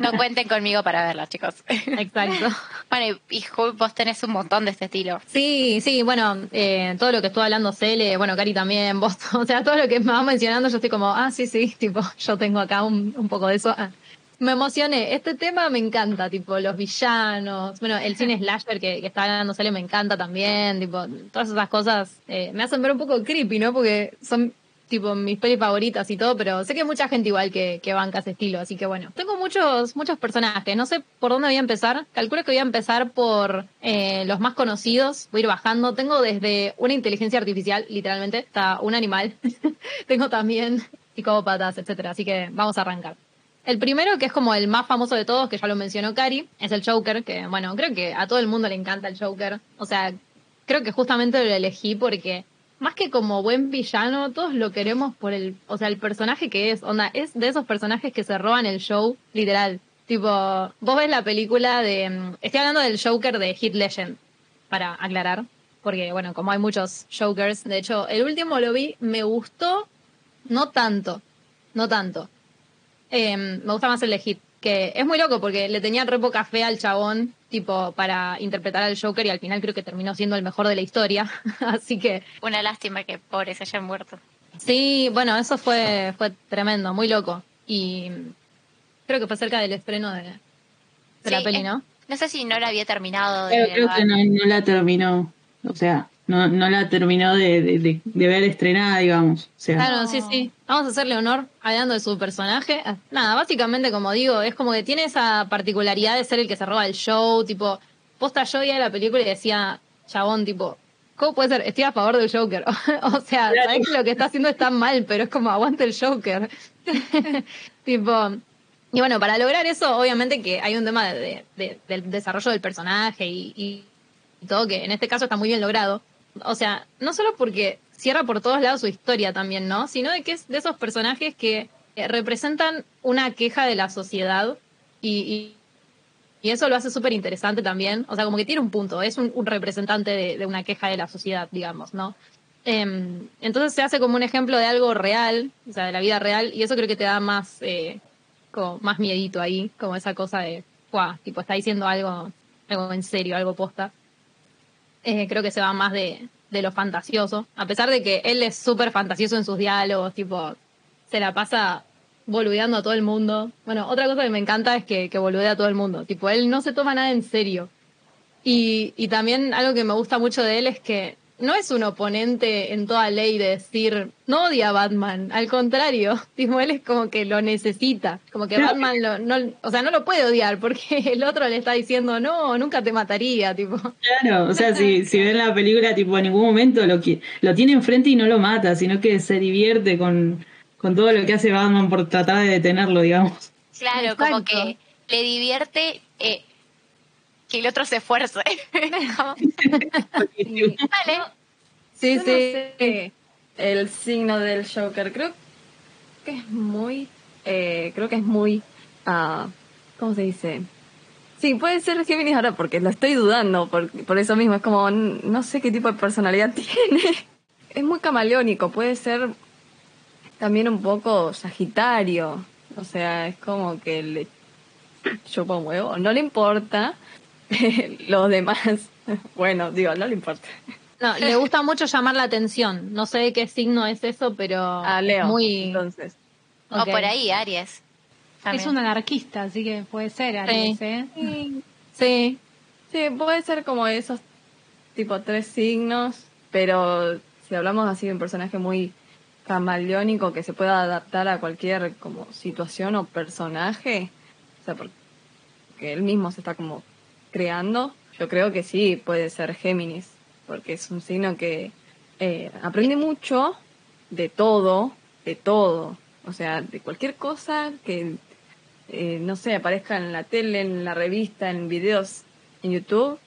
no cuenten conmigo para verla, chicos. Exacto. Bueno, y vos tenés un montón de este estilo. Sí, sí, bueno, eh, todo lo que estuvo hablando Cele, bueno, Cari también, vos, o sea, todo lo que me va mencionando, yo estoy como, ah, sí, sí, tipo, yo tengo acá un, un poco de eso. Ah. Me emocioné, este tema me encanta, tipo, los villanos, bueno, el cine slasher que, que está hablando Cele me encanta también, tipo, todas esas cosas eh, me hacen ver un poco creepy, ¿no? Porque son tipo mis pelis favoritas y todo, pero sé que hay mucha gente igual que, que banca ese estilo, así que bueno. Tengo muchos, muchos personajes, no sé por dónde voy a empezar. Calculo que voy a empezar por eh, los más conocidos, voy a ir bajando. Tengo desde una inteligencia artificial, literalmente, hasta un animal. Tengo también psicópatas, etcétera, así que vamos a arrancar. El primero, que es como el más famoso de todos, que ya lo mencionó Cari, es el Joker, que bueno, creo que a todo el mundo le encanta el Joker. O sea, creo que justamente lo elegí porque más que como buen villano, todos lo queremos por el, o sea, el personaje que es, onda, es de esos personajes que se roban el show, literal. Tipo, vos ves la película de, mm, estoy hablando del Joker de Hit Legend, para aclarar, porque bueno, como hay muchos Jokers, de hecho, el último lo vi, me gustó, no tanto, no tanto. Eh, me gusta más el de Hit, que es muy loco porque le tenía re poca fe al chabón, tipo, para interpretar al Joker y al final creo que terminó siendo el mejor de la historia. Así que Una lástima que pobres hayan muerto. sí, bueno, eso fue, fue tremendo, muy loco. Y creo que fue cerca del estreno de, de la peli, ¿no? No sé si no la había terminado de Creo, creo grabar. que no, no la terminó. O sea, no, no la terminó de, de, de- de ver estrenada, digamos. O sea, Claro, sí, sí. Vamos a hacerle honor hablando de su personaje. Nada, básicamente, como digo, es como que tiene esa particularidad de ser el que se roba el show. Tipo, posta yo veía la película y decía, chabón, tipo, ¿cómo puede ser? Estoy a favor del Joker. o sea, sabés que lo que está haciendo está mal, pero es como aguante el Joker. tipo. Y bueno, para lograr eso, obviamente que hay un tema de- de- de- del desarrollo del personaje y- y todo, que en este caso está muy bien logrado. O sea, no solo porque cierra por todos lados su historia también, ¿no? Sino de que es de esos personajes que eh, representan una queja de la sociedad y, y, eso lo hace súper interesante también. O sea, como que tiene un punto, es un, un representante de, de una queja de la sociedad, digamos, ¿no? Em, entonces se hace como un ejemplo de algo real, o sea, de la vida real, y eso creo que te da más, eh, como más miedito ahí, como esa cosa de, guau, tipo, está diciendo algo, algo en serio, algo posta. Eh, creo que se va más de, de lo fantasioso, a pesar de que él es súper fantasioso en sus diálogos, tipo, se la pasa boludeando a todo el mundo. Bueno, otra cosa que me encanta es que, que boludea a todo el mundo, tipo, él no se toma nada en serio. Y, y también algo que me gusta mucho de él es que no es un oponente en toda ley de decir, no odia a Batman, al contrario, tipo, él es como que lo necesita, como que Claro. Batman lo, no, o sea, no lo puede odiar porque el otro le está diciendo, no, nunca te mataría, tipo. Claro, o sea, si, si ven la película, tipo, en ningún momento lo, qui- lo tiene enfrente y no lo mata, sino que se divierte con, con todo lo que hace Batman por tratar de detenerlo, digamos. Claro, como que le divierte eh, que el otro se esfuerce. Como, vale, Sí, Yo no sé el signo del Joker. Creo que es muy. eh, creo que es muy. ah, ¿Cómo se dice? Sí, puede ser Géminis ahora porque lo estoy dudando. Por, por eso mismo, es como. No sé qué tipo de personalidad tiene. Es muy camaleónico. Puede ser también un poco Sagitario. O sea, es como que le chupa un huevo. No le importa. Los demás. Bueno, digo, no le importa. No, le gusta mucho llamar la atención. No sé qué signo es eso, pero A Leo. muy Entonces. o por ahí Aries. También. Es un anarquista, así que puede ser Aries, ¿eh? Sí, Sí, puede ser como esos tipo tres signos, pero si hablamos así de un personaje muy camaleónico que se pueda adaptar a cualquier como situación o personaje, o sea, porque él mismo se está como creando, yo creo que sí puede ser Géminis, porque es un signo que eh, aprende mucho de todo, de todo, o sea, de cualquier cosa que eh, no sé, aparezca en la tele, en la revista, en videos en YouTube,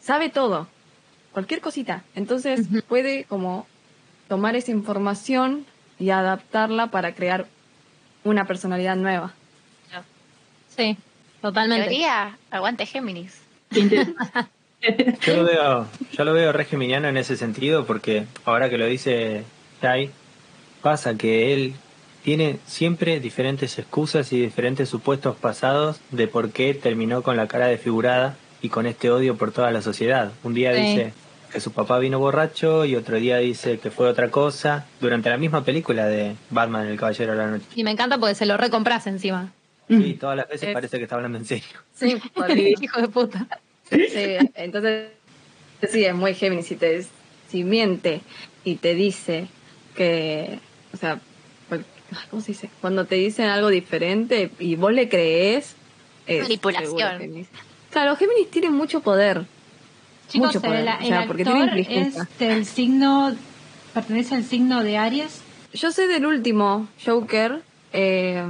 sabe todo, cualquier cosita. Entonces puede como tomar esa información y adaptarla para crear una personalidad nueva. sí, totalmente. Teoría, aguante Géminis. Yo lo veo, yo lo veo re geminiano en ese sentido porque ahora que lo dice Shai, pasa que él tiene siempre diferentes excusas y diferentes supuestos pasados de por qué terminó con la cara desfigurada y con este odio por toda la sociedad. Un día Sí. dice que su papá vino borracho y otro día dice que fue otra cosa durante la misma película de Batman el Caballero de la Noche. Y me encanta porque se lo recompras encima. Sí, todas las veces Es- parece que está hablando en serio. Sí. Hijo de puta. Sí, entonces, sí, es muy Géminis. Si, te, si miente y te dice que, o sea, ¿cómo se dice? Cuando te dicen algo diferente y vos le crees, es Manipulación. seguro Géminis. Claro, Géminis tiene mucho poder. Chicos, Mucho poder, el, o el sea, porque tiene es del signo, pertenece al signo de Aries. Yo sé del último Joker, eh,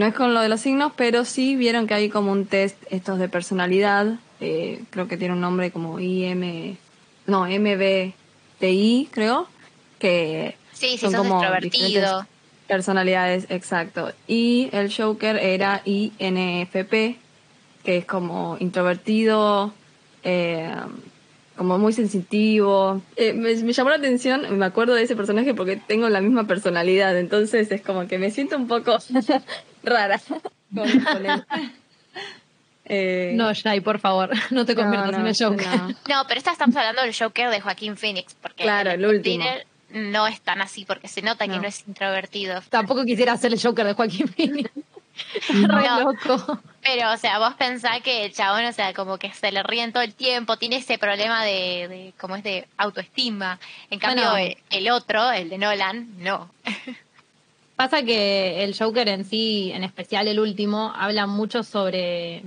no es con lo de los signos, pero sí vieron que hay como un test estos de personalidad, eh, creo que tiene un nombre como IM, no, MBTI, creo, que Sí, si son sos como diferentes personalidades, exacto. Y el Joker era INFP, que es como introvertido, eh, como muy sensitivo. Eh, me, me llamó la atención, me acuerdo de ese personaje porque tengo la misma personalidad, entonces es como que me siento un poco rara con, con él. Eh, No, Shai, por favor, no te conviertas no, en el Joker. no. No, pero esta estamos hablando del Joker de Joaquín Phoenix, porque Claro, el último. No es tan así, porque se nota que No. no es introvertido. Tampoco quisiera ser el Joker de Joaquín Phoenix. Re loco. Pero, o sea, vos pensás que el chabón, o sea, como que se le ríen todo el tiempo, tiene ese problema de, de como es de autoestima. En cambio, el otro, el de Nolan, no. Pasa que el Joker en sí, en especial el último, habla mucho sobre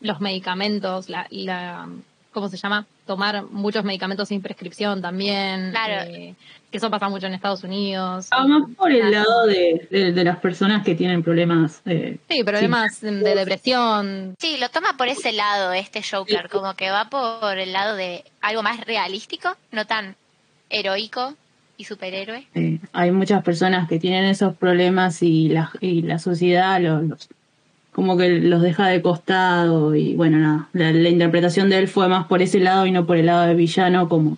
los medicamentos, la, la ¿cómo se llama? Tomar muchos medicamentos sin prescripción también. Claro. eh, que eso pasa mucho en Estados Unidos. Ah, más por el lado de, de, de las personas que tienen problemas. eh, Sí, problemas de depresión. Sí, lo toma por ese lado este Joker, como que va por el lado de algo más realístico, no tan heroico y superhéroe. eh, hay muchas personas que tienen esos problemas y la, y la sociedad los, los- como que los deja de costado y bueno, nada, la, la interpretación de él fue más por ese lado y no por el lado del villano como,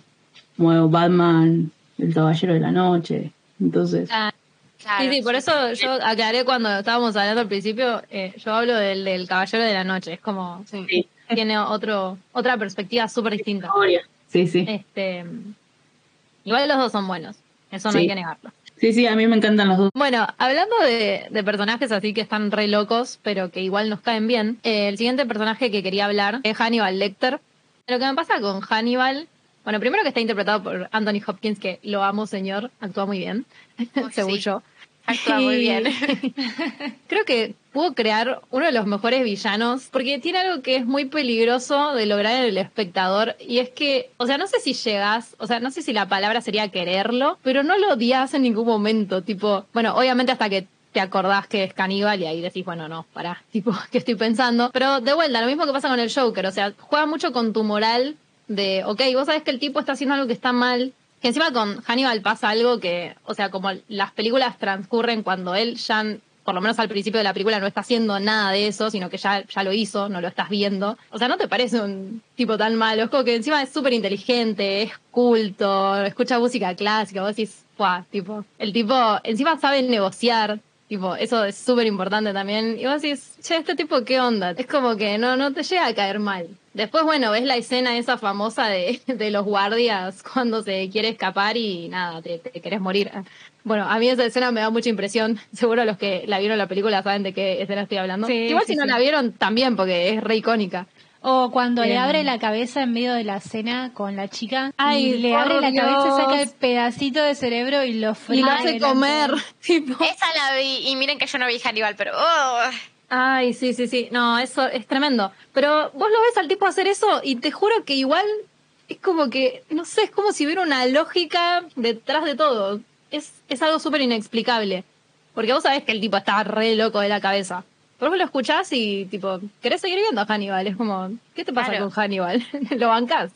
como Batman, el Caballero de la Noche. Entonces, Ah, Claro. Sí, sí, por eso yo aclaré cuando estábamos hablando al principio, eh, yo hablo del, del Caballero de la Noche, es como, Sí. sí, tiene otro otra perspectiva súper distinta. historia. Sí, sí. Este, Igual los dos son buenos, eso no Sí. hay que negarlo. Sí, sí, a mí me encantan los dos. Bueno, hablando de, de personajes así que están re locos, pero que igual nos caen bien, eh, el siguiente personaje que quería hablar es Hannibal Lecter. Lo que me pasa con Hannibal, bueno, primero que está interpretado por Anthony Hopkins, que lo amo, señor, actúa muy bien, Uy, según sí. yo. Actúa muy bien. Creo que pudo crear uno de los mejores villanos, porque tiene algo que es muy peligroso de lograr en el espectador, y es que, o sea, no sé si llegas, o sea, no sé si la palabra sería quererlo, pero no lo odias en ningún momento, tipo, bueno, obviamente hasta que te acordás que es caníbal y ahí decís, bueno, no, pará, tipo, ¿qué estoy pensando? Pero de vuelta, lo mismo que pasa con el Joker, o sea, juega mucho con tu moral de, ok, vos sabés que el tipo está haciendo algo que está mal, que encima con Hannibal pasa algo que, o sea, como las películas transcurren cuando él ya, por lo menos al principio de la película, no está haciendo nada de eso, sino que ya, ya lo hizo, no lo estás viendo. O sea, no te parece un tipo tan malo. Es como que encima es súper inteligente, es culto, escucha música clásica. Vos decís. Tipo, el tipo encima sabe negociar. Tipo, eso es súper importante también. Y vos decís, che, este tipo, ¿qué onda? Es como que no, no te llega a caer mal. Después, bueno, ves la escena esa famosa de, de los guardias cuando se quiere escapar y nada, te, te querés morir. Bueno, a mí esa escena me da mucha impresión. Seguro los que la vieron la película saben de qué escena estoy hablando. Sí, Igual sí, si no sí. la vieron también, porque es re icónica. O cuando le abre la cabeza en medio de la cena con la chica. Ay, y le abre la cabeza, saca el pedacito de cerebro y lo fríe. Y lo hace comer. tipo. Esa la vi, y miren que yo no vi Hannibal, pero... oh, Ay, sí, sí, sí. No, eso es tremendo. Pero vos lo ves al tipo hacer eso y te juro que igual es como que, no sé, es como si hubiera una lógica detrás de todo. Es, es algo súper inexplicable. Porque vos sabés que el tipo está re loco de la cabeza. Pero vos lo escuchás y, tipo, querés seguir viendo a Hannibal. Es como, ¿qué te pasa Claro. con Hannibal? ¿Lo bancás?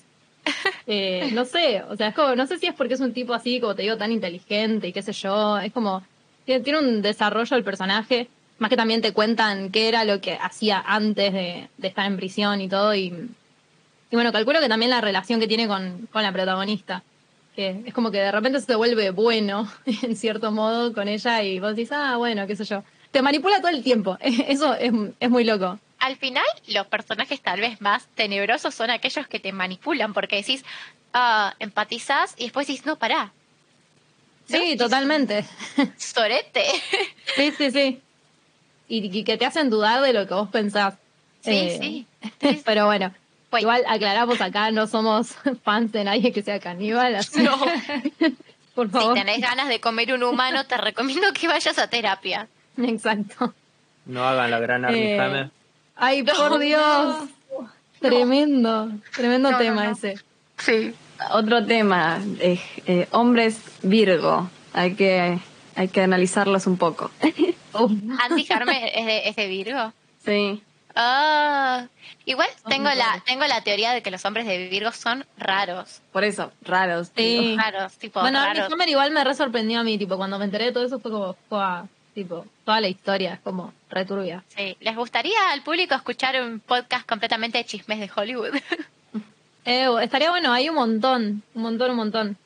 Eh, no sé, o sea, es como, no sé si es porque es un tipo así, como te digo, tan inteligente y qué sé yo. Es como, tiene, tiene un desarrollo el personaje. Más que también te cuentan qué era lo que hacía antes de, de estar en prisión y todo. Y, y bueno, calculo que también la relación que tiene con, con la protagonista. Que es como que de repente se vuelve bueno, en cierto modo, con ella y vos decís, ah, bueno, qué sé yo. Te manipula todo el tiempo. Eso es, es muy loco. Al final, los personajes tal vez más tenebrosos son aquellos que te manipulan, porque decís, ah, empatizás y después decís, no, pará. Sí, No, totalmente. Sorete. Sí, sí, sí. Y, y que te hacen dudar de lo que vos pensás. Sí, Eh, sí. Pero bueno, Pues- igual aclaramos acá, no somos fans de nadie que sea caníbal, así No. por Si favor. tenés ganas de comer un humano, te recomiendo que vayas a terapia. Exacto. No hagan la gran Armie Eh, Hammer. Ay, por Dios. Tremendo, tremendo No, tema no. ese. Sí. Otro tema, eh, eh, hombres Virgo. Hay que, hay que analizarlos un poco. Andy Harmer es de, es de Virgo. Sí. Ah, igual tengo la, tengo la teoría de que los hombres de Virgo son raros. Por eso, raros. Sí. Raros, tipo Bueno, raros. Hammer igual me re sorprendió a mí, tipo, cuando me enteré de todo eso fue como, fue, tipo, toda la historia es como returbia. Sí. ¿Les gustaría al público escuchar un podcast completamente de chismes de Hollywood? Eh, estaría bueno, hay un montón, un montón, un montón.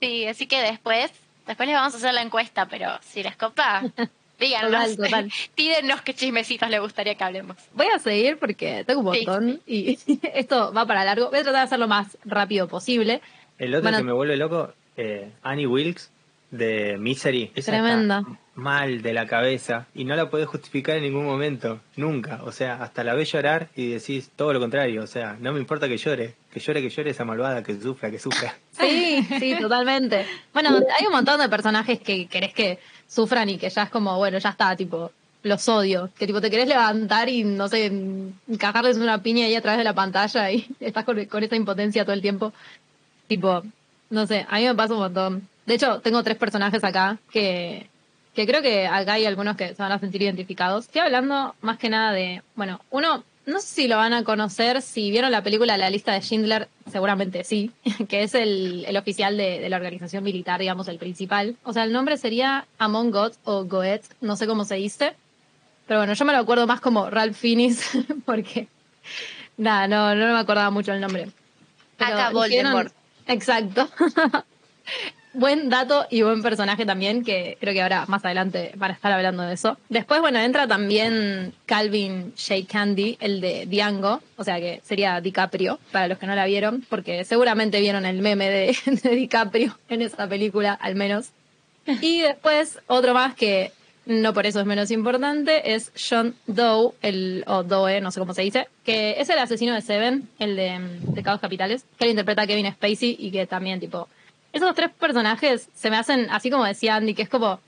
sí, así que después, después les vamos a hacer la encuesta, pero si les copa, díganos. Total, total. Tídennos qué chismecitos les gustaría que hablemos. Voy a seguir porque tengo un Sí. montón y esto va para largo. Voy a tratar de hacerlo más rápido posible. El otro Bueno. que me vuelve loco, eh, Annie Wilkes de Misery. Esa Tremenda. está mal de la cabeza y no la podés justificar en ningún momento, nunca. O sea, hasta la ves llorar y decís todo lo contrario. O sea, no me importa que llore, que llore, que llore esa malvada, que sufra, que sufra. Sí, sí, totalmente. Bueno, hay un montón de personajes que querés que sufran y que ya es como, bueno, ya está, tipo, los odio. Que tipo te querés levantar y, no sé, encajarles una piña ahí a través de la pantalla y estás con, con impotencia todo el tiempo. Tipo, no sé, a mí me pasa un montón. De hecho, tengo tres personajes acá que, que creo que acá hay algunos que se van a sentir identificados. Estoy hablando más que nada de, bueno, uno, no sé si lo van a conocer, si vieron la película La lista de Schindler, seguramente sí, que es el, el oficial de, de la organización militar, digamos, el principal. O sea, el nombre sería Amon God o Goethe, no sé cómo se dice. Pero bueno, yo me lo acuerdo más como Ralph Fiennes, porque, nada, no, no me acordaba mucho el nombre. Pero Acá Voldemort. Exacto. buen dato y buen personaje también, que creo que ahora más adelante van a estar hablando de eso. Después, bueno, entra también Calvin J. Candy, el de Diango, o sea que sería DiCaprio, para los que no la vieron, porque seguramente vieron el meme de, DiCaprio en esa película, al menos. Y después, otro más que no por eso es menos importante, es John Doe, el, o Doe, no sé cómo se dice, que es el asesino de Seven, el de mm, Pecados Capitales, que él interpreta Kevin Spacey y que también, tipo, esos tres personajes se me hacen, así como decía Andy, que es como,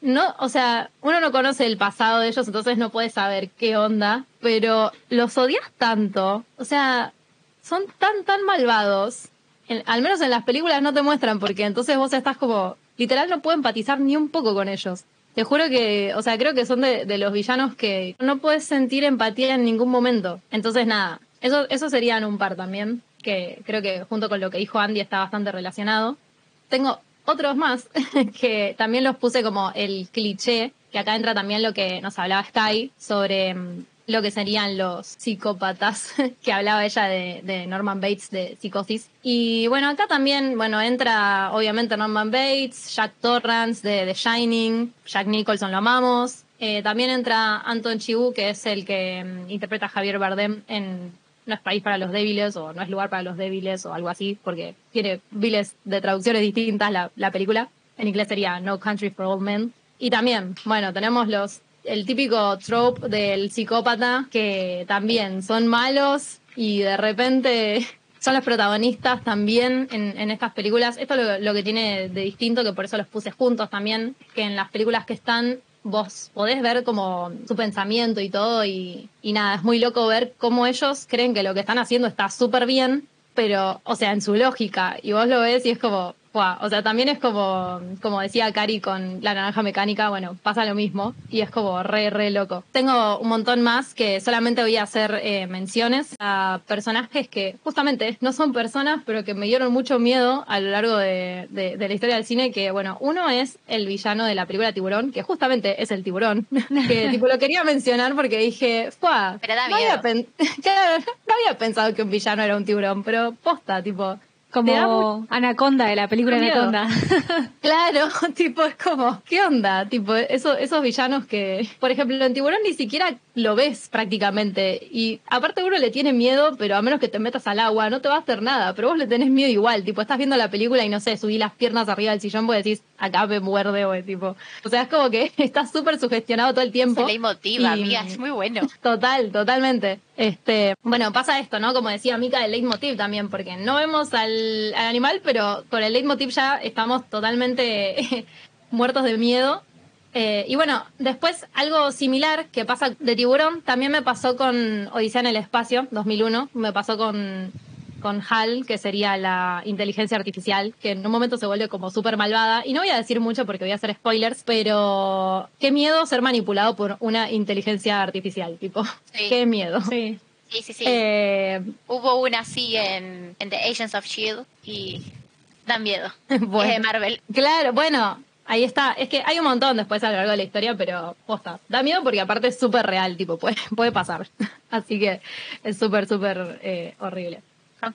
no, o sea, uno no conoce el pasado de ellos, entonces no puede saber qué onda, pero los odias tanto, o sea, son tan, tan malvados. Al menos en las películas no te muestran, porque entonces vos estás como, literal no puedo empatizar ni un poco con ellos. Te juro que, o sea, creo que son de, de los villanos que no puedes sentir empatía en ningún momento. Entonces, nada, eso, eso serían un par también, que creo que junto con lo que dijo Andy está bastante relacionado. Tengo otros más que también los puse como el cliché, que acá entra también lo que nos hablaba Sky sobre mm, lo que serían los psicópatas, que hablaba ella de, Norman Bates de Psicosis. Y bueno, acá también, bueno, entra obviamente Norman Bates, Jack Torrance de The Shining, Jack Nicholson lo amamos. Eh, también entra Anton Chibu, que es el que mm, interpreta a Javier Bardem en No es país para los débiles o No es lugar para los débiles o algo así, porque tiene miles de traducciones distintas la, la película. En inglés sería No Country for Old Men. Y también, bueno, tenemos los el típico trope del psicópata que también son malos y de repente son los protagonistas también en, en estas películas. Esto es lo, lo que tiene de distinto, que por eso los puse juntos también, que en las películas que están vos podés ver como su pensamiento y todo y, y nada, es muy loco ver cómo ellos creen que lo que están haciendo está súper bien, pero, o sea, en su lógica, y vos lo ves y es como, O sea, también es como, como decía Cari con la naranja mecánica, bueno, pasa lo mismo y es como re, re loco. Tengo un montón más que solamente voy a hacer eh, menciones a personajes que justamente no son personas, pero que me dieron mucho miedo a lo largo de, de- de la historia del cine, que bueno, uno es el villano de la película Tiburón, que justamente es el tiburón, que tipo lo quería mencionar porque dije, ¡fua! Pero da no había, miedo. claro, no había pensado que un villano era un tiburón, pero posta, tipo... Como Anaconda de la película Miedo. Anaconda. Claro, tipo, es como, ¿qué onda? Tipo, eso, esos villanos que, por ejemplo, en Tiburón ni siquiera lo ves prácticamente. Y aparte uno le tiene miedo, pero a menos que te metas al agua, no te va a hacer nada. Pero vos le tenés miedo igual. Tipo, estás viendo la película y no sé, subí las piernas arriba del sillón porque decís, acá me muerde, o tipo. O sea, es como que estás súper sugestionado todo el tiempo. Se le motiva, Y- amiga, es muy bueno. Total, totalmente. Este, bueno, pasa esto, ¿no? Como decía Mica, el leitmotiv también, porque no vemos al, al animal, pero con el leitmotiv ya estamos totalmente muertos de miedo. Eh, y bueno, después algo similar que pasa de tiburón, también me pasó con Odisea en el Espacio, 2001, me pasó con, con HAL, que sería la inteligencia artificial, que en un momento se vuelve como súper malvada. Y no voy a decir mucho porque voy a hacer spoilers, pero qué miedo ser manipulado por una inteligencia artificial, tipo, Sí. qué miedo. Sí. Sí, sí, sí. Eh, Hubo una así en, en The Agents of Shield y da miedo. Bueno. Es de Marvel. Claro, bueno, ahí está. Es que hay un montón después a lo largo de la historia, pero posta. Da miedo porque aparte es súper real, tipo, puede, puede pasar. Así que es súper, súper eh, horrible.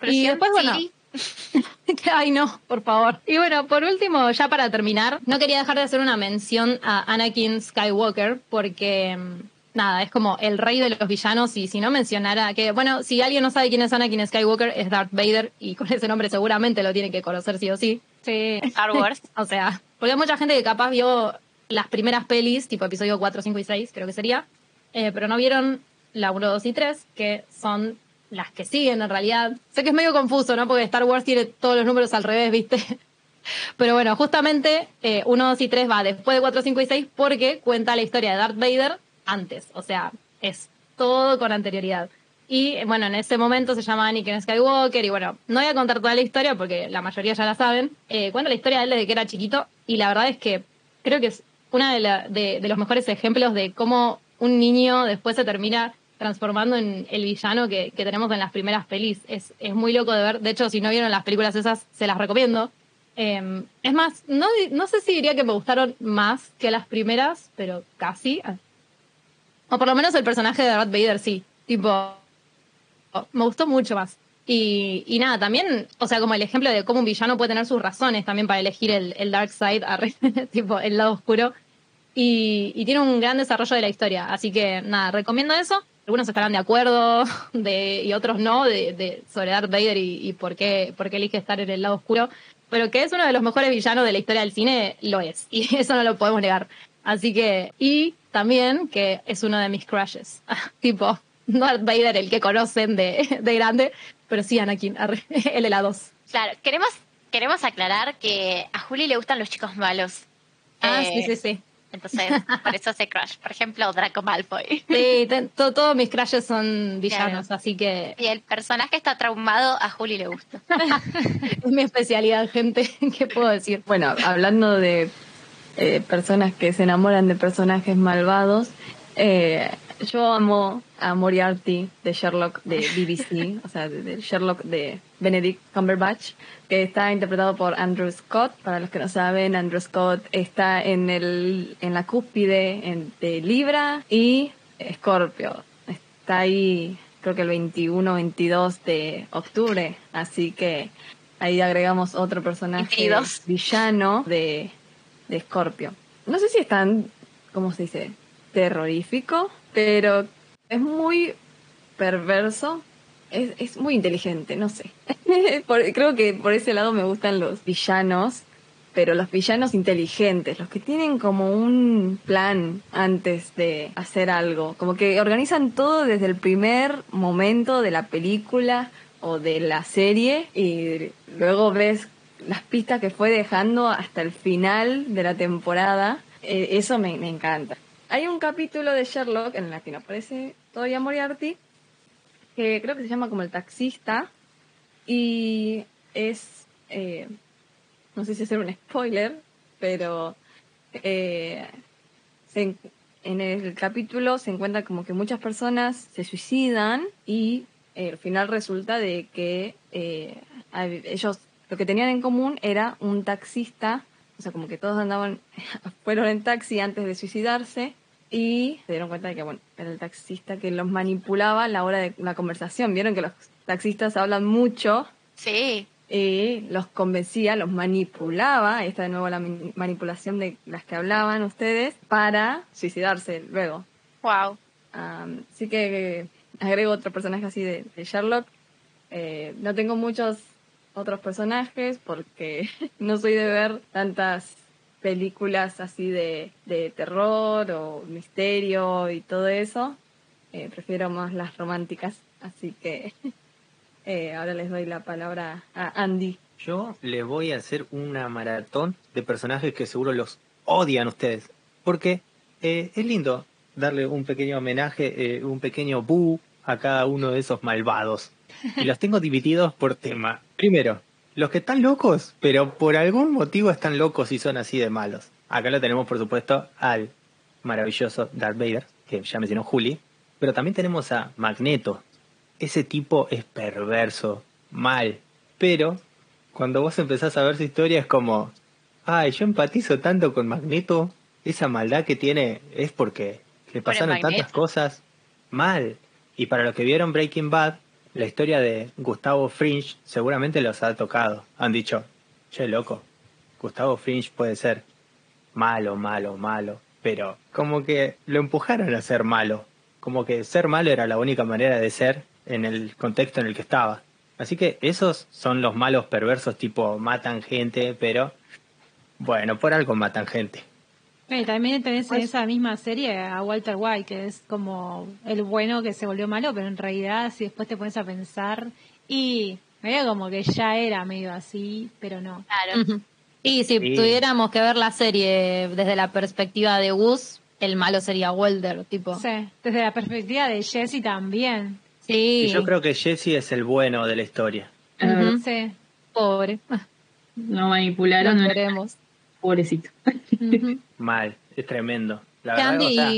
Y después, bueno. Ay, no, por favor. Y bueno, por último, ya para terminar, no quería dejar de hacer una mención a Anakin Skywalker, porque mm, nada, es como el rey de los villanos. Y si no mencionara que, bueno, si alguien no sabe quién es Anakin Skywalker, es Darth Vader, y con ese nombre seguramente lo tiene que conocer sí o sí. Sí. Star Wars. O sea, porque hay mucha gente que capaz vio las primeras pelis, tipo episodio 4, 5 y 6, creo que sería, eh, pero no vieron la 1, 2 y 3, que son las que siguen en realidad. Sé que es medio confuso, ¿no? Porque Star Wars tiene todos los números al revés, ¿viste? Pero bueno, justamente eh, 1, 2 y 3 va después de 4, 5 y 6 porque cuenta la historia de Darth Vader antes. O sea, es todo con anterioridad. Y bueno, en ese momento se llama Anakin Skywalker y bueno, no voy a contar toda la historia porque la mayoría ya la saben. Eh, cuenta la historia de él desde que era chiquito y la verdad es que creo que es uno de, los mejores ejemplos de cómo un niño después se termina transformando en el villano que, tenemos en las primeras pelis. Es, es muy loco de ver. De hecho, si no vieron las películas esas, se las recomiendo. Eh, es más, no, no sé si diría que me gustaron más que las primeras, pero casi. O por lo menos el personaje de Darth Vader sí. Tipo, me gustó mucho más. Y, y nada, también, o sea, como el ejemplo de cómo un villano puede tener sus razones también para elegir el, dark side, tipo el lado oscuro. Y, tiene un gran desarrollo de la historia. Así que nada, recomiendo eso. Algunos estarán de acuerdo y otros no de, de sobre Darth Vader y, y por, qué, por qué elige estar en el lado oscuro. Pero que es uno de los mejores villanos de la historia del cine, lo es. Y eso no lo podemos negar. Así que, y también que es uno de mis crushes. tipo, no Darth Vader, el que conocen de, de grande, pero sí Anakin, el de la 2. Claro, queremos, queremos aclarar que a Juli le gustan los chicos malos. Ah, Eh, sí, sí, sí. Entonces, por eso se crush. Por ejemplo, Draco Malfoy. Sí, to- todos mis crushes son villanos, Claro. así que Y el personaje está traumado, a Juli le gusta. es mi especialidad, gente. ¿Qué puedo decir? Bueno, hablando de eh, personas que se enamoran de personajes malvados, eh, yo amo a Moriarty de Sherlock de BBC, o sea, de, de Sherlock de Benedict Cumberbatch, que está interpretado por Andrew Scott. Para los que no saben, Andrew Scott está en el en la cúspide en- de Libra y Scorpio. Está ahí, creo que el 21-22 de octubre, así que ahí agregamos otro personaje 22. villano de, de Scorpio. No sé si es tan, ¿cómo se dice? Terrorífico, pero es muy perverso. Es, es muy inteligente, no sé. Creo que por ese lado me gustan los villanos, pero los villanos inteligentes, los que tienen como un plan antes de hacer algo, como que organizan todo desde el primer momento de la película o de la serie y luego ves las pistas que fue dejando hasta el final de la temporada. Eh, eso me encanta. Hay un capítulo de Sherlock en el que no aparece todavía Moriarty, que creo que se llama como el taxista, y es, eh, no sé si hacer un spoiler, pero eh, en- el capítulo se encuentra como que muchas personas se suicidan y eh, al final resulta de que eh, ellos lo que tenían en común era un taxista, o sea, como que todos andaban, fueron en taxi antes de suicidarse y se dieron cuenta de que, bueno, era el taxista que los manipulaba a la hora de la conversación. Vieron que los taxistas hablan mucho Sí, y los convencía, los manipulaba, ahí está de nuevo la mani- manipulación de las que hablaban ustedes, para suicidarse luego. wow. Am, así que agrego otro personaje así de, de Sherlock. Eh, no tengo muchos otros personajes porque no soy de ver tantas películas así de, de terror o misterio y todo eso. Eh, prefiero más las románticas. Así que eh, ahora les doy la palabra a Andy. Yo les voy a hacer una maratón de personajes que seguro los odian ustedes. Porque eh, es lindo darle un pequeño homenaje, un pequeño bu a cada uno de esos malvados. Y los tengo divididos por tema. Primero, los que están locos, pero por algún motivo están locos y son así de malos. Acá lo tenemos, por supuesto, al maravilloso Darth Vader, que ya mencionó Juli. Pero también tenemos a Magneto. Ese tipo es perverso, mal. Pero cuando vos empezás a ver su historia es como, ay, yo empatizo tanto con Magneto, esa maldad que tiene es porque le pasaron tantas cosas mal. Y para los que vieron Breaking Bad, la historia de Gustavo Fringe seguramente los ha tocado. Han dicho, che, loco, Gustavo Fringe puede ser malo, malo, malo, pero como que lo empujaron a ser malo. Como que ser malo era la única manera de ser en el contexto en el que estaba. Así que esos son los malos perversos, tipo matan gente, pero bueno, por algo matan gente. Y también tenés en esa misma serie a Walter White, que es como el bueno que se volvió malo, pero en realidad si después te pones a pensar y medio como que ya era medio así, pero no. Claro. Y si Sí. tuviéramos que ver la serie desde la perspectiva de Gus, el malo sería Walter, tipo. Sí, desde la perspectiva de Jesse también. Sí, Y yo creo que Jesse es el bueno de la historia. Verdad. Ujú. Sí. pobre. Lo manipularon. Lo no- queremos. Pobrecito. Mal, es tremendo. La verdad, o sea,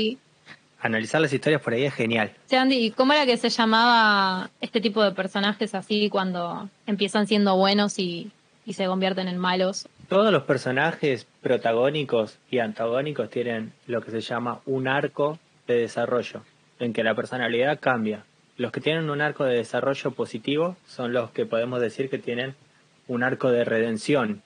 analizar las historias por ahí es genial. che, Andy, ¿y cómo era que se llamaba este tipo de personajes así cuando empiezan siendo buenos y, y se convierten en malos? Todos los personajes protagónicos y antagónicos tienen lo que se llama un arco de desarrollo, en que la personalidad cambia. Los que tienen un arco de desarrollo positivo son los que podemos decir que tienen un arco de redención.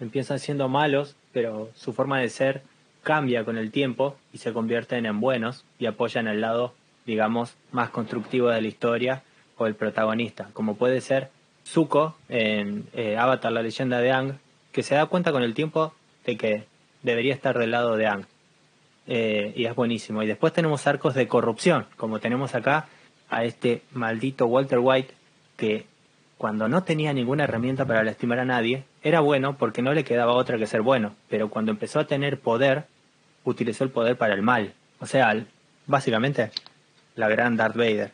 Empiezan siendo malos, pero su forma de ser cambia con el tiempo y se convierten en buenos y apoyan el lado, digamos, más constructivo de la historia o el protagonista, como puede ser Zuko en eh, Avatar, la leyenda de Ang, que se da cuenta con el tiempo de que debería estar del lado de Ang. Eh, y es buenísimo. Y después tenemos arcos de corrupción, como tenemos acá a este maldito Walter White, que cuando no tenía ninguna herramienta para lastimar a nadie, era bueno porque no le quedaba otra que ser bueno, pero cuando empezó a tener poder, utilizó el poder para el mal. O sea, básicamente, la gran Darth Vader.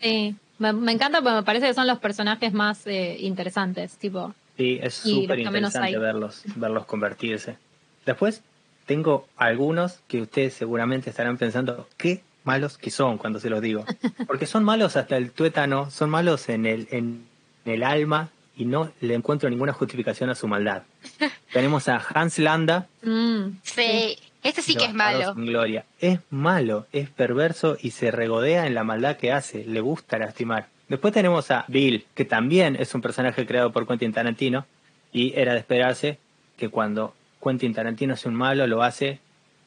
Sí, me, me encanta porque me parece que son los personajes más eh, interesantes, tipo. Sí, es súper interesante verlos, verlos convertirse. Después tengo algunos que ustedes seguramente estarán pensando, qué malos que son cuando se los digo. Porque son malos hasta el tuétano, son malos en el, en el alma y no le encuentro ninguna justificación a su maldad. Tenemos a Hans Landa, mm, Sí, este sí que es malo. Gloria. Es malo, es perverso y se regodea en la maldad que hace. Le gusta lastimar. Después tenemos a Bill, que también es un personaje creado por Quentin Tarantino. Y era de esperarse que cuando Quentin Tarantino es un malo, lo hace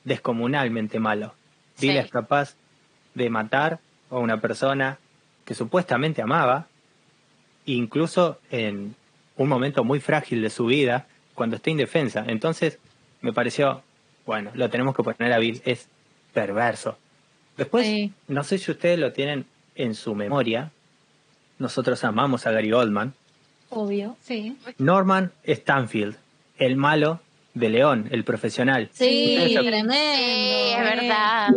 descomunalmente malo. Sí. Bill es capaz de matar a una persona que supuestamente amaba, incluso en un momento muy frágil de su vida, cuando está indefensa. Entonces, me pareció, bueno, lo tenemos que poner a Bill, es perverso. Después, Sí. no sé si ustedes lo tienen en su memoria, nosotros amamos a Gary Oldman, obvio. Sí. Norman Stanfield, el malo de León, el profesional. Sí, tremendo. Es eh. verdad.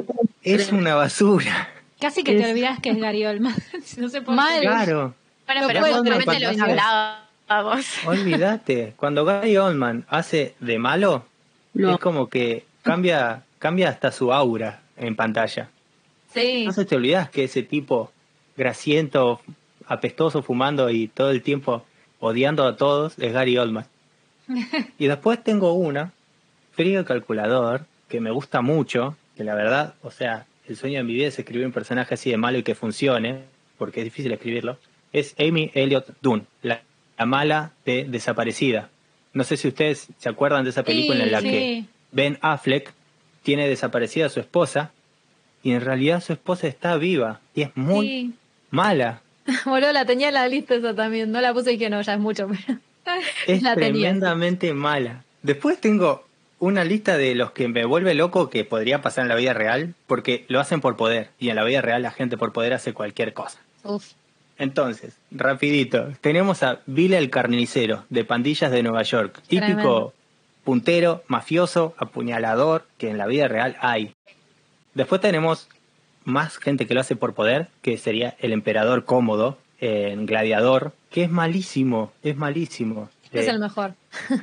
Es una basura. Casi que te olvidas que es Gary Oldman. no. Mal. Claro. Bueno, No pero justamente lo hablábamos. Olvídate, cuando Gary Oldman hace de malo, Lo- es como que cambia, cambia hasta su aura en pantalla. Sí. No se te olvidas que ese tipo grasiento, apestoso, fumando y todo el tiempo odiando a todos es Gary Oldman. y después tengo una, Frío Calculador, que me gusta mucho, que la verdad, o sea, el sueño de mi vida es escribir un personaje así de malo y que funcione, porque es difícil escribirlo, es Amy Elliot Dunn, la, la mala de Desaparecida. No sé si ustedes se acuerdan de esa película en la sí. que Ben Affleck tiene desaparecida a su esposa y en realidad su esposa está viva y es muy Sí. mala. Boludo, la tenía en la lista esa también. No la puse y que no, ya es mucho. Pero... Es La tenía. tremendamente mala. Después tengo una lista de los que me vuelve loco que podría pasar en la vida real porque lo hacen por poder y en la vida real la gente por poder hace cualquier cosa. Uf. Entonces, rapidito, tenemos a Bill el carnicero de Pandillas de Nueva York, típico puntero, mafioso, apuñalador que en la vida real hay. Después tenemos más gente que lo hace por poder, que sería el emperador cómodo en Gladiador, que es malísimo, es malísimo. Es Eh, el mejor.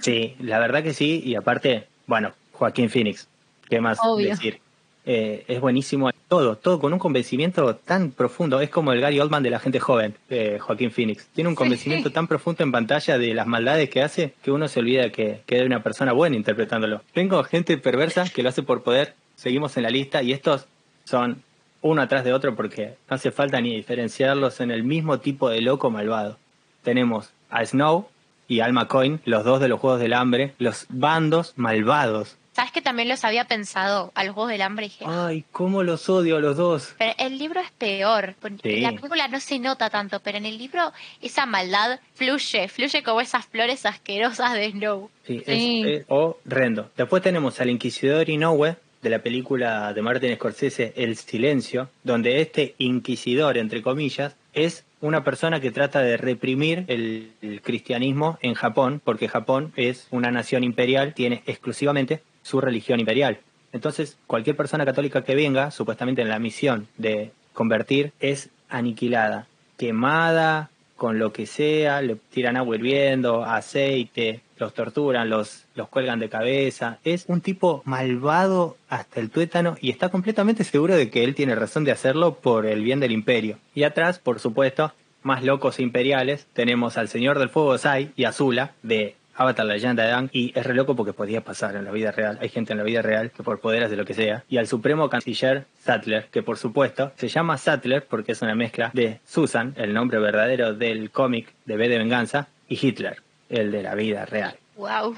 Sí, la verdad que sí, y aparte, bueno, Joaquín Phoenix, ¿qué más Obvio. decir? Eh, es buenísimo todo, todo con un convencimiento tan profundo, es como el Gary Oldman de la gente joven, eh, Joaquín Phoenix. Tiene un convencimiento tan profundo en pantalla de las maldades que hace que uno se olvida que, que es una persona buena interpretándolo. Tengo gente perversa que lo hace por poder, seguimos en la lista y estos son uno atrás de otro porque no hace falta ni diferenciarlos en el mismo tipo de loco malvado. Tenemos a Snow y Alma Coin, los dos de los Juegos del Hambre, los bandos malvados. ¿Sabes que también los había pensado a los Juegos del Hambre? Y dije, Ay, cómo los odio a los dos. Pero el libro es peor. porque Sí. En la película no se nota tanto, pero en el libro esa maldad fluye, fluye como esas flores asquerosas de Snow. Sí, es- Sí. es horrendo. Después tenemos al Inquisidor Inoue de la película de Martin Scorsese El Silencio, donde este inquisidor, entre comillas, es una persona que trata de reprimir el, el cristianismo en Japón, porque Japón es una nación imperial, tiene exclusivamente su religión imperial. Entonces, cualquier persona católica que venga, supuestamente en la misión de convertir, es aniquilada, quemada, con lo que sea, le tiran agua hirviendo, aceite, los torturan, los, los cuelgan de cabeza. Es un tipo malvado hasta el tuétano y está completamente seguro de que él tiene razón de hacerlo por el bien del imperio. Y atrás, por supuesto, más locos imperiales, tenemos al Señor del Fuego Sai y Azula de Avatar, la leyenda de Aang, y es re loco porque podía pasar en la vida real. Hay gente en la vida real que por poder hace lo que sea. Y al supremo canciller Sattler, que por supuesto se llama Sattler porque es una mezcla de Susan, el nombre verdadero del cómic de B de Venganza, y Hitler, el de la vida real. Wow.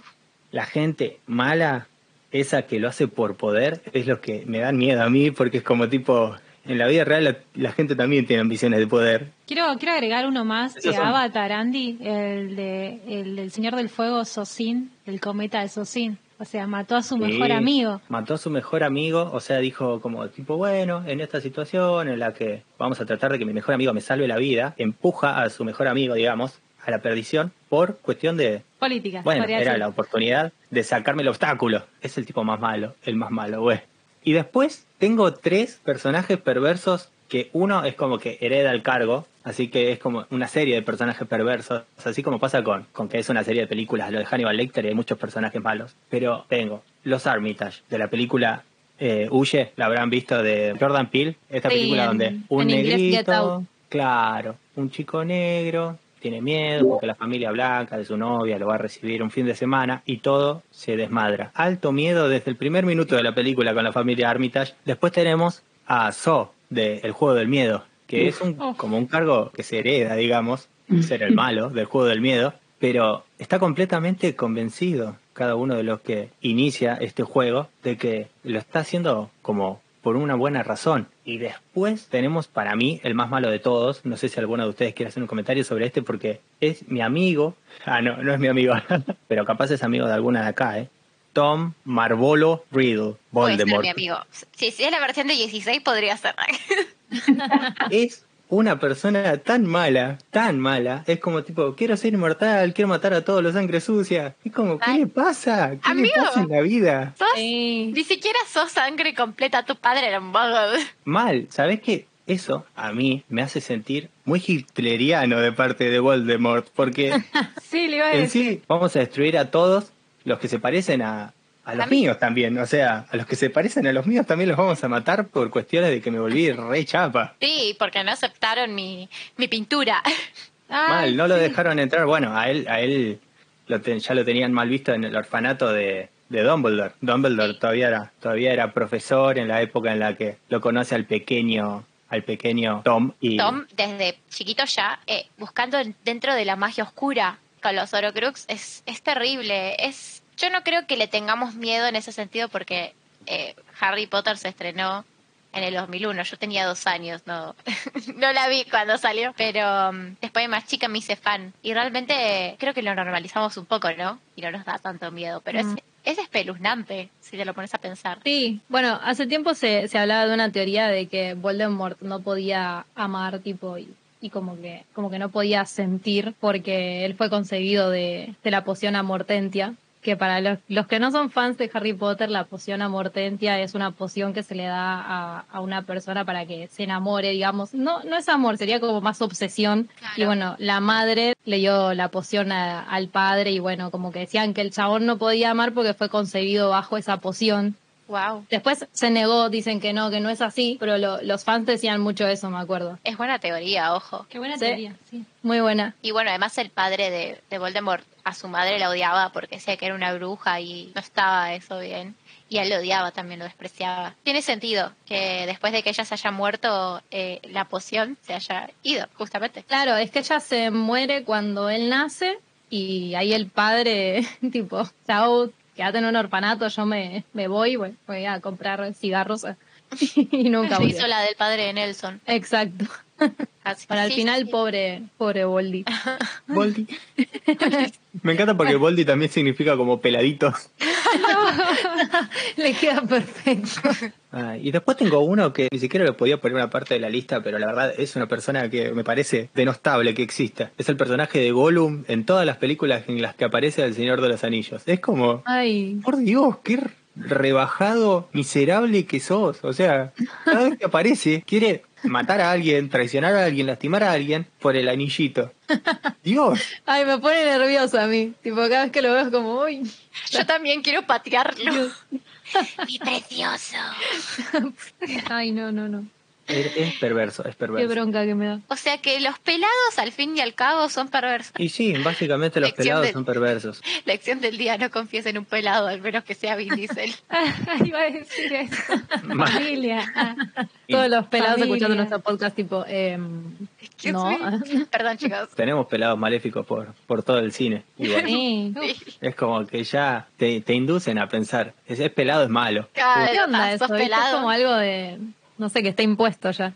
La gente mala, esa que lo hace por poder, es lo que me dan miedo a mí porque es como tipo... En la vida real la, la gente también tiene ambiciones de poder. Quiero, quiero agregar uno más de Avatar, Andy, el, de, el del Señor del Fuego, Sosin, el cometa de Sosin. O sea, mató a su mejor amigo. Mató a su mejor amigo, o sea, dijo como tipo, bueno, en esta situación en la que vamos a tratar de que mi mejor amigo me salve la vida, empuja a su mejor amigo, digamos, a la perdición por cuestión de, Política. bueno, era decir. la oportunidad de sacarme el obstáculo. Es el tipo más malo, el más malo, güey. Y después tengo tres personajes perversos que uno es como que hereda el cargo, así que es como una serie de personajes perversos, así como pasa con, con que es una serie de películas, lo de Hannibal Lecter y hay muchos personajes malos. Pero tengo los Armitage, de la película eh, Huye, la habrán visto de Jordan Peele, esta Sí, película en- donde un en negrito, claro, un chico negro, tiene miedo porque la familia blanca de su novia lo va a recibir un fin de semana y todo se desmadra. Alto miedo desde el primer minuto de la película con la familia Armitage. Después tenemos a So de El Juego del Miedo, que es un, como un cargo que se hereda, digamos, ser el malo del Juego del Miedo, pero está completamente convencido cada uno de los que inicia este juego de que lo está haciendo como por una buena razón. Y después tenemos para mí el más malo de todos. No sé si alguno de ustedes quiere hacer un comentario sobre este porque es mi amigo. Ah, no, no es mi amigo. Pero capaz es amigo de alguna de acá, ¿eh? Tom Marvolo Riddle, Puede ser Voldemort. mi amigo. Si, si es la versión de 16, podría ser. es una persona tan mala, tan mala, es como tipo, quiero ser inmortal, quiero matar a todos los sangre sucia. Es como, ¿qué Ay. le pasa? ¿Qué Amigo. le pasa en la vida? Sos, Sí. Ni siquiera sos sangre completa. Tu padre era un vago. Mal, ¿sabes qué? Eso a mí me hace sentir muy hitleriano de parte de Voldemort, porque Sí, le iba a en decir. sí vamos a destruir a todos los que se parecen a, a los míos también. O sea, a los que se parecen a los míos también los vamos a matar por cuestiones de que me volví re chapa. Sí, porque no aceptaron mi, mi pintura. Ay, Mal, no lo dejaron entrar. Bueno, a él, a él lo ten- ya lo tenían mal visto en el orfanato de, de Dumbledore. Dumbledore Sí. todavía era, todavía era profesor en la época en la que lo conoce al pequeño, al pequeño Tom y Tom, desde chiquito ya, eh, buscando en- dentro de la magia oscura con los Horocrux, es, es terrible. Es, yo no creo que le tengamos miedo en ese sentido porque eh, Harry Potter se estrenó en el 2001. Yo tenía dos años, no, no la vi cuando salió, pero um, después de más chica me hice fan. Y realmente creo que lo normalizamos un poco, ¿no? Y no nos da tanto miedo, pero Mm. es, es espeluznante si te lo pones a pensar. Sí, bueno, hace tiempo se, se hablaba de una teoría de que Voldemort no podía amar, tipo, y, y como que como que no podía sentir porque él fue concebido de, de la poción Amortentia, que para los, los que no son fans de Harry Potter, la poción Amortentia es una poción que se le da a, a una persona para que se enamore, digamos. No, no es amor, sería como más obsesión. Claro. Y bueno, la madre le dio la poción a- al padre y bueno, como que decían que el chabón no podía amar porque fue concebido bajo esa poción. Wow. Después se negó, dicen que no, que no es así, pero lo- los fans decían mucho eso, me acuerdo. Es buena teoría, ojo. Qué buena Sí. teoría, sí. Muy buena. Y bueno, además el padre de, de Voldemort a su madre la odiaba porque decía que era una bruja y no estaba eso bien. Y él lo odiaba también, lo despreciaba. Tiene sentido que después de que ella se haya muerto, eh, la poción se haya ido, justamente. Claro, es que ella se muere cuando él nace y ahí el padre, tipo, chao, quédate en un orfanato, yo me, me voy, voy, voy a comprar cigarros y nunca Se volvió. hizo la del padre de Nelson. Exacto. Así Para el sí, final, sí, pobre, pobre Voldy. Voldy. Me encanta porque Voldy también significa como peladito. Le queda perfecto. Ah, y después tengo uno que ni siquiera lo podía poner una parte de la lista, pero la verdad es una persona que me parece denostable que exista. Es el personaje de Gollum en todas las películas en las que aparece el Señor de los Anillos. Es como, Ay, por Dios, qué rebajado, miserable que sos. O sea, cada vez que aparece quiere matar a alguien, traicionar a alguien, lastimar a alguien por el anillito. Dios. ay, me pone nerviosa a mí. Tipo, cada vez que lo veo es como, uy. Yo también quiero patearlo. Mi precioso. Ay, no, no, no. Es, es perverso, es Qué perverso. bronca que me da. O sea que los pelados al fin y al cabo son perversos. Y sí, básicamente los Lección pelados del- son perversos. Lección del día, no confíes en un pelado, al menos que sea Vin Diesel. Iba a decir eso. Familia. Ah. Todos los pelados Familia. escuchando nuestro podcast, tipo, Excuse no. Perdón, chicos. Tenemos pelados maléficos por, por todo el cine. Igual. Sí. Sí. Es como que ya te, te inducen a pensar, ese pelado es malo. Claro, ¿Qué onda eso? ¿viste? Es pelado. como algo de, no sé, que está impuesto ya.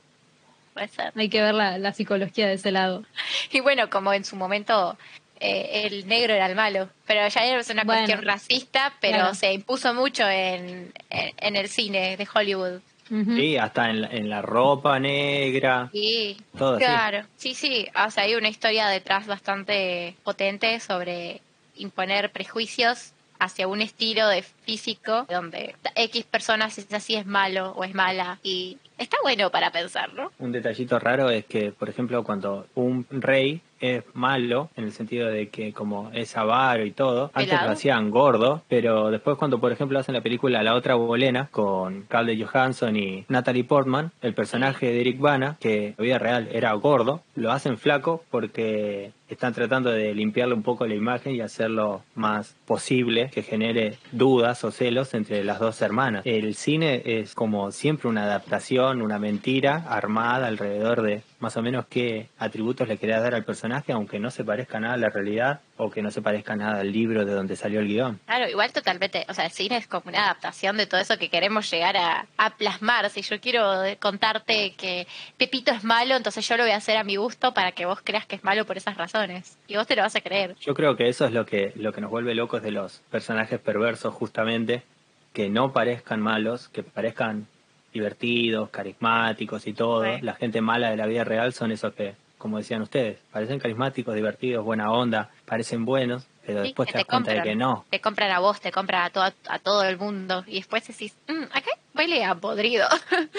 Puede ser. Hay que ver la, la psicología de ese lado. Y bueno, como en su momento eh, el negro era el malo, pero ya es una Bueno, cuestión racista, pero claro. se impuso mucho en, en, en el cine de Hollywood. Sí, hasta en la, en la ropa negra, Sí, todo así. claro. Sí, sí, o sea, hay una historia detrás bastante potente sobre imponer prejuicios hacia un estilo de físico donde X personas es así es malo o es mala y está bueno para pensar, ¿no? Un detallito raro es que, por ejemplo, cuando un rey es malo, en el sentido de que como es avaro y todo, antes Pelado. lo hacían gordo, pero después cuando, por ejemplo, hacen la película La otra bolena con Scarlett Johansson y Natalie Portman, el personaje de Eric Bana, que en la vida real era gordo, lo hacen flaco porque están tratando de limpiarle un poco la imagen y hacerlo más posible que genere dudas o celos entre las dos hermanas. El cine es como siempre una adaptación, una mentira armada alrededor de más o menos qué atributos le querés dar al personaje, aunque no se parezca nada a la realidad o que no se parezca nada al libro de donde salió el guion. Claro, igual totalmente, o sea, el cine es como una adaptación de todo eso que queremos llegar a, a plasmar. Si yo quiero eh, contarte que Pepito es malo, entonces yo lo voy a hacer a mi gusto para que vos creas que es malo por esas razones. Y vos te lo vas a creer. Yo creo que eso es lo que, lo que nos vuelve locos de los personajes perversos, justamente, que no parezcan malos, que parezcan divertidos, carismáticos y todo. Sí. La gente mala de la vida real son esos que, como decían ustedes, parecen carismáticos, divertidos, buena onda, parecen buenos, pero Sí, después que te das cuenta de que no. Te compran a vos, te compran a, todo a todo el mundo. Y después decís, "Mm, acá huele a podrido.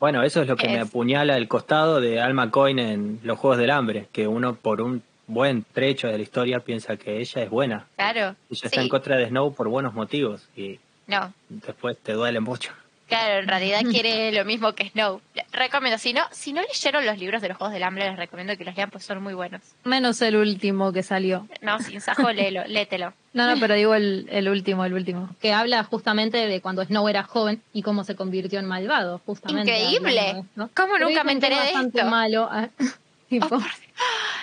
Bueno, eso es lo que me apuñala el costado de Alma Coin en los Juegos del Hambre, que uno por un buen trecho de la historia piensa que ella es buena. claro. Ella está en Sí, contra de Snow por buenos motivos y no. después te duele mucho. Claro, en realidad quiere lo mismo que Snow. Recomiendo, si no, si no leyeron los libros de los Juegos del Hambre, les recomiendo que los lean, pues son muy buenos. Menos el último que salió. No, sin sajo, léelo, léetelo. No, no, pero digo el, el último, el último. Que habla justamente de cuando Snow era joven y cómo se convirtió en malvado, justamente. Increíble. ¿Cómo Pero nunca me enteré de esto? malo. ah, tipo, Oh, por-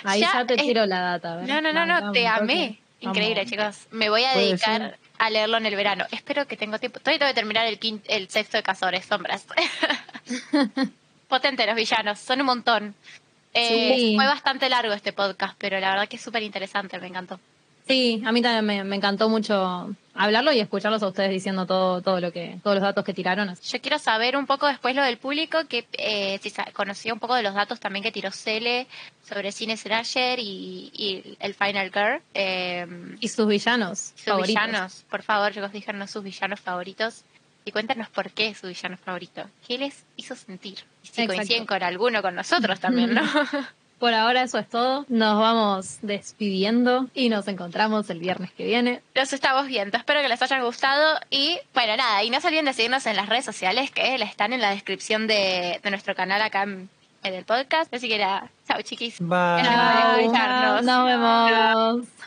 ahí Ya, ya, te eh, tiro la data. a ver. No, no, no, no, te amé. Increíble, Vamos. chicos. Me voy a dedicar. A leerlo en el verano. Espero que tengo tiempo. Todavía tengo que terminar el, quin- el sexto de Cazadores Sombras. Potente los villanos, son un montón. Eh, Sí. Fue bastante largo este podcast, pero la verdad que es súper interesante, me encantó. Sí, a mí también me, me encantó mucho hablarlo y escucharlos a ustedes diciendo todo, todo lo que, todos los datos que tiraron. Yo quiero saber un poco después lo del público, que eh, si conocía un poco de los datos también que tiró Cele sobre cine slasher y, y el Final Girl. Eh, Y sus villanos sus favoritos. villanos, por favor, chicos, díganos sus villanos favoritos y cuéntanos por qué es su villano favorito. ¿Qué les hizo sentir? Y si Exacto. coinciden con alguno, con nosotros también, ¿no? Por ahora eso es todo. Nos vamos despidiendo y nos encontramos el viernes que viene. Los estamos viendo. Espero que les haya gustado. Y bueno, nada, y no se olviden de seguirnos en las redes sociales que están en la descripción de, de nuestro canal acá en, en el podcast. Así que nada, chao chiquis. Bye. Nos vemos.